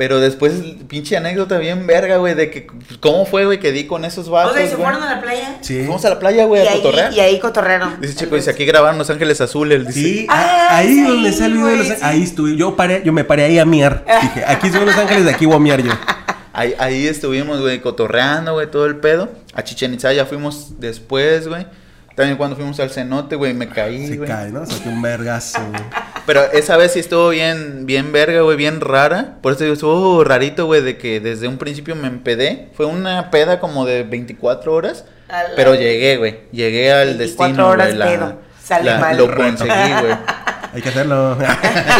Pero después, pinche anécdota bien verga, güey, de que, pues, ¿cómo fue, güey, que di con esos vatos, O sea, ¿y se güey? fueron a la playa? Sí. Fuimos a la playa, güey, y, a cotorrear. ahí, y ahí cotorrearon. Dice Chico, dice, aquí grabaron Los Ángeles Azules. Dice, Sí, Ah, ahí sí, donde video de los sí. Ahí estuve. Yo paré, yo me paré ahí a miar. Dije, aquí estoy en Los Ángeles, de aquí voy a miar yo. Ahí, ahí estuvimos, güey, cotorreando, güey, todo el pedo. A Chichen Itza ya fuimos después, güey. También cuando fuimos al cenote, güey, me caí, Se güey. cae, ¿no? Saqué un vergazo, güey. Pero esa vez sí estuvo bien, bien verga, güey, bien rara. Por eso digo, estuvo rarito, güey, de que desde un principio me empedé. Fue una peda como de 24 horas. Pero llegué, güey. Llegué al 24 destino, horas güey. la- pedo. Sale la- mal. Lo conseguí, güey. Hay que hacerlo.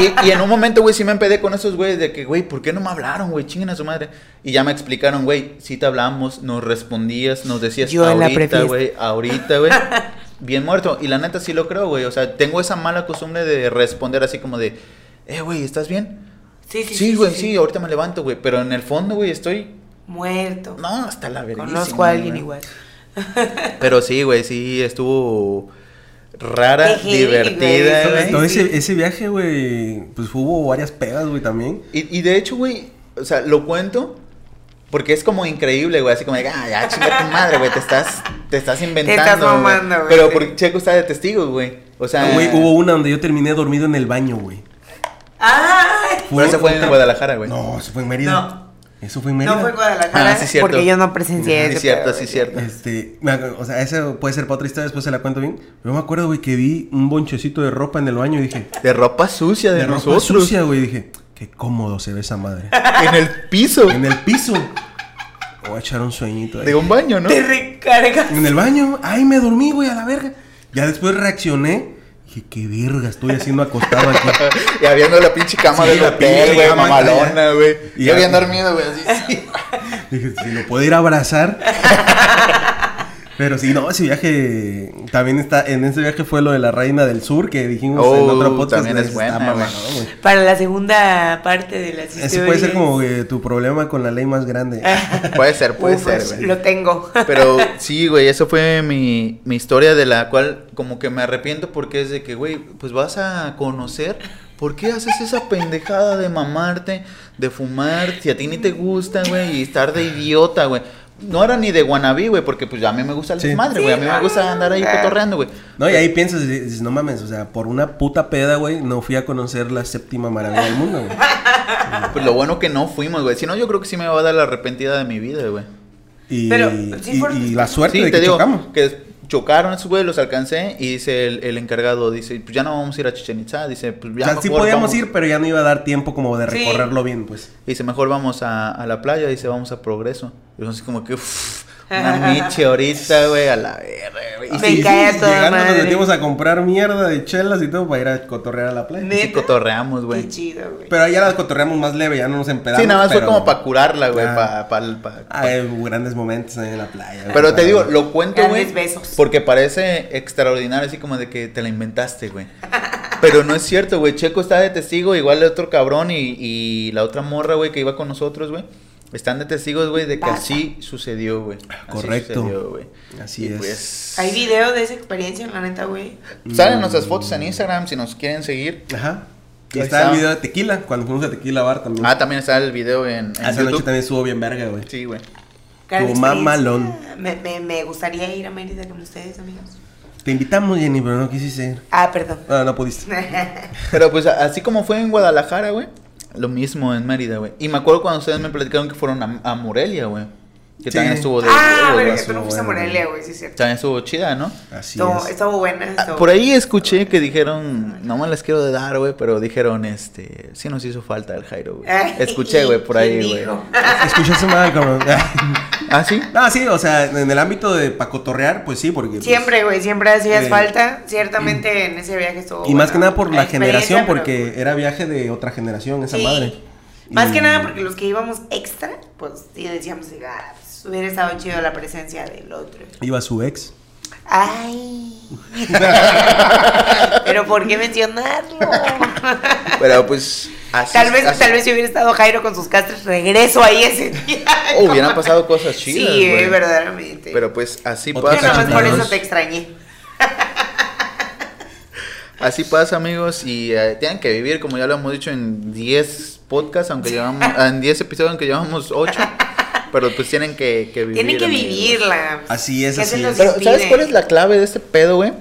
Y, y en un momento, güey, sí me empedé con esos güeyes de que, güey, ¿por qué no me hablaron, güey? Chinguen a su madre. Y ya me explicaron, güey, sí te hablamos, nos respondías, nos decías Yo ahorita, güey, ahorita, güey. Bien muerto. Y la neta sí lo creo, güey. O sea, tengo esa mala costumbre de responder así como de, eh, güey, ¿estás bien? Sí, sí, Sí, güey, sí, ahorita me levanto, güey. Pero en el fondo, güey, estoy. Muerto. No, hasta la vergüenza. Conozco a alguien igual. Pero sí, güey, sí, estuvo rara, Qué heavy, divertida, güey. güey. Todo ese, ese viaje, güey, pues hubo varias pegas, güey, también. Y, y de hecho, güey, o sea, lo cuento porque es como increíble, güey, así como de, ah, ya chinga tu madre, güey, te estás, te estás inventando. estás güey". mamando, güey, Pero sí. porque Checo está de testigo, güey. O sea, Güey, hubo una donde yo terminé dormido en el baño, güey. ¡Ay! Pero eso fue en Guadalajara, güey. No, eso fue en Mérida. No. Eso fue en Mérida. No fue en Guadalajara Ah, sí, cierto. porque yo no presencié Sí, ese cierto, pedo, sí, güey. cierto. Este, o sea, eso puede ser para otra historia, después se la cuento bien. Yo me acuerdo, güey, que vi un bonchecito de ropa en el baño y dije, De ropa sucia de, de ropa nosotros. sucia, güey. Dije, qué cómodo se ve esa madre. En el piso. en el piso. Voy a echar un sueñito ahí. de un baño, ¿no? Te recargas. En el baño, ay, me dormí, güey, a la verga. Ya después reaccioné. Dije, qué verga estoy haciendo acostado aquí. y habiendo la pinche cama Sí, del la hotel, güey, mamalona, güey. Y Y ya- habían dormido, güey, así. Dije, si lo puedo ir a abrazar. Pero sí, no, ese viaje también está, en ese viaje fue lo de la Reina del Sur que dijimos en Oh, otro podcast. también es está buena, güey. Para la segunda parte de las historias. Ese puede ser como eh, tu problema con la ley más grande. Puede ser, puede Uf, ser, güey. Lo tengo. Pero sí, güey, eso fue mi, mi historia de la cual como que me arrepiento porque es de que, güey, pues vas a conocer. ¿Por qué haces esa pendejada de mamarte, de fumar, si a ti ni te gusta, güey, y estar de idiota, güey? No era ni de wannabe, güey, porque pues a mí me gusta el Sí. desmadre, güey. a mí me gusta andar ahí cotorreando, güey. No, y ahí piensas y dices, no mames, o sea, por una puta peda, güey, no fui a conocer la séptima maravilla del mundo, güey. Pues lo bueno que no fuimos, güey. Si no, yo creo que sí me va a dar la arrepentida de mi vida, güey. Y, Pero, sí y- la suerte Sí, de te que digo chocamos. que chocaron esos güey, los alcancé y dice el, el encargado, dice, pues ya no vamos a ir a Chichen Itza, dice, pues O ya sea, sí mejor podíamos vamos- ir, pero ya no iba a dar tiempo como de Sí. recorrerlo bien, pues. Dice, mejor vamos a, a la playa, dice, vamos a Progreso. Y yo así como que, uff, una miche ahorita, güey, a la verga, güey. Me sí, cae llegando madre. nos metimos a comprar mierda de chelas y todo para ir a cotorrear a la playa. Sí cotorreamos, Qué güey. chido, güey. Pero allá la cotorreamos más leve, ya no nos empedamos. Sí, nada más fue pero- como para curarla, güey, Ah. para... Pa, pa- pa- Hay grandes momentos ahí en la playa. güey, Pero te para- digo, lo cuento, güey, besos. porque parece extraordinario, así como de que te la inventaste, güey. Pero no es cierto, güey. Checo está de testigo, igual el otro cabrón y, y la otra morra, güey, que iba con nosotros, güey. Están de testigos, güey, de que Pasa. así sucedió, güey. Así Correcto. sucedió, güey. Así Y es. Pues, Hay video de esa experiencia, la neta, güey. Salen nuestras fotos en Instagram si nos quieren seguir. Ajá. Y está el video de tequila, cuando fuimos a Tequila Bar también. Ah, también está el video en, en Esa noche YouTube. también estuvo bien verga, güey. Sí, güey. Tu mamalón. Me, me, me gustaría ir a Mérida con ustedes, amigos. Te invitamos, Jenny, pero no quisiste ir. Ah, perdón. No, no pudiste. Pero pues así como fue en Guadalajara, güey. Lo mismo en Mérida, güey. Y me acuerdo cuando ustedes me platicaron que fueron a, Morelia, güey. Que Sí. también estuvo de ah, verga, güey. tú no fuiste a. Morelia, güey, sí es cierto. También estuvo chida, ¿no? Así Estuvo, es. estuvo buena. Ah, estuvo- por ahí escuché que dijeron, no me las quiero de dar, güey, pero dijeron, este, sí nos hizo falta el Jairo, güey. Escuché, güey, por ahí, ¿quién güey. Escuchaste mal, cabrón. ¿Ah, sí? no, sí, o sea, en el ámbito de pacotorrear, pues sí, porque. pues, Siempre, güey, siempre hacías Eh, falta. Ciertamente en ese viaje estuvo Y más que nada por la generación, pero- porque era viaje de otra generación, esa Sí. madre. Más Y- que nada porque los que íbamos extra, pues sí decíamos, ah, pues, hubiera estado chido la presencia del otro. Iba su ex. Ay. Pero ¿por qué mencionarlo? Pero pues, así. Tal vez, así- tal vez si hubiera estado Jairo con sus castres, regreso ahí ese día. Oh, hubieran pasado cosas chidas, sí, güey. verdaderamente. Pero pues así Otro Yo pasa. nada más por eso te extrañé. Así pasa, amigos, y eh, tienen que vivir, como ya lo hemos dicho, en 10 podcasts, aunque llevamos, en 10 episodios, aunque llevamos 8, pero pues tienen que, que vivir. Tienen que amigos. vivirla. Así es, ¿Qué se así es. Pero, ¿sabes cuál es la clave de este pedo, güey?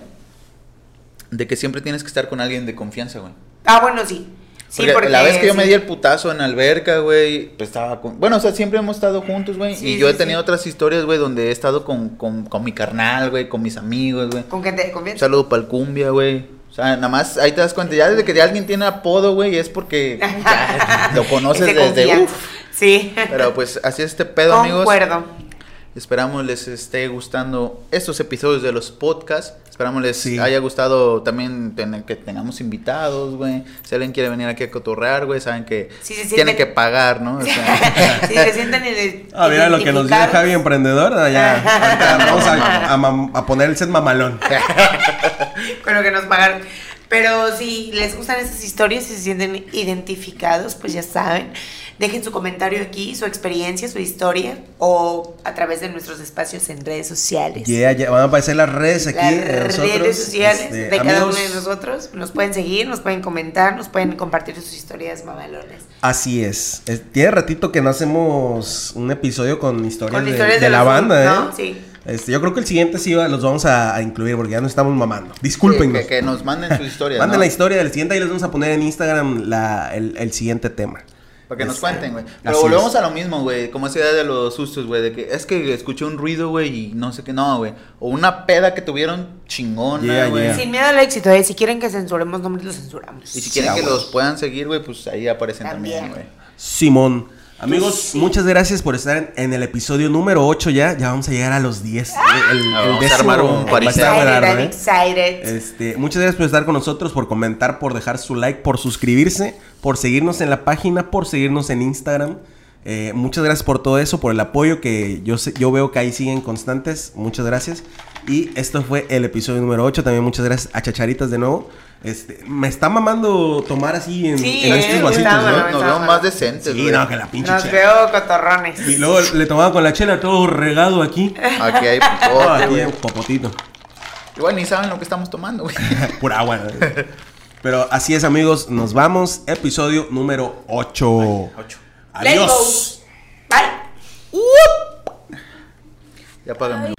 De que siempre tienes que estar con alguien de confianza, güey. Ah, bueno, sí. Sí, porque, porque la vez que yo me di el putazo en alberca, güey, pues estaba con... Bueno, o sea, siempre hemos estado juntos, güey. Sí, y yo sí, he tenido sí. otras historias, güey, donde he estado con, con, con mi carnal, güey, con mis amigos, güey. Con gente de confianza. saludo para el cumbia, güey. O sea, nada más ahí te das cuenta, ya desde que alguien tiene apodo, güey, es porque ya lo conoces Es de desde... Uf. Sí. Pero pues así es este pedo, amigos. Concuerdo. Esperamos les esté gustando estos episodios de los podcasts. Esperamos les Sí. haya gustado también tener, que tengamos invitados, güey. Si alguien quiere venir aquí a cotorrear, güey, saben que Sí, se tienen sienten- que pagar, ¿no? O sea, si se sientan ide- Ah, mira lo que nos dio. Javi Emprendedor. ah, ya, ahorita vamos a, a a poner el set mamalón. con lo que nos pagaron. Pero si les gustan esas historias y se sienten identificados, pues ya saben, dejen su comentario aquí, su experiencia, su historia, o a través de nuestros espacios en redes sociales. Yeah, ya, van a aparecer las redes aquí. Las de nosotros, redes sociales este, de cada amigos, uno de nosotros. Nos pueden seguir, nos pueden comentar, nos pueden compartir sus historias mamalones. Así es. Es- Tiene ratito que no hacemos un episodio con historias, Con de, historias de de la banda, ¿no? ¿eh? Sí. Este, yo creo que el siguiente sí va- los vamos a, a incluir porque ya nos estamos mamando. Disculpen. que, que nos manden sus historias, Manden ¿no? la historia del siguiente y les vamos a poner en Instagram la, el, el siguiente tema. Para que nos cuenten, güey. Pero así volvemos es. a lo mismo, güey. Como esa idea de los sustos, güey. De que es que escuché un ruido, güey, y no sé qué. No, güey. O una peda que tuvieron chingona, güey. yeah. Sin miedo al éxito, ¿eh? si quieren que censuremos nombres, los censuramos. Y si quieren Sí, que los puedan seguir, güey, pues ahí aparecen También. güey. Simón. Amigos, muchas gracias por estar en, en el episodio número 8 ya. Ya vamos a llegar a los 10. El, Ah, vamos a armar un va a party. estar Excited, ¿eh? excited. Este, muchas gracias por estar con nosotros, por comentar, por dejar su like, por suscribirse, por seguirnos en la página, por seguirnos en Instagram. Eh, muchas gracias por todo eso, por el apoyo que yo, sé- yo veo que ahí siguen constantes. Muchas gracias. Y esto fue el episodio número 8. También muchas gracias a Chacharitas de nuevo. Este, me está mamando tomar así en, Sí, en eh, estos está vasitos. ¿no? Nos, vemos más decentes, Sí, güey. no, que la pinche Nos chela. veo cotorrones. Y luego le tomaba con la chela todo regado aquí. Aquí hay Oh, popote, aquí güey. en popotito. Igual ni saben lo que estamos tomando, güey. Por agua. ¿no? Pero así es, amigos. Nos vamos. Episodio número 8. Ocho. Let's Adiós. go. Bye. Ya págame.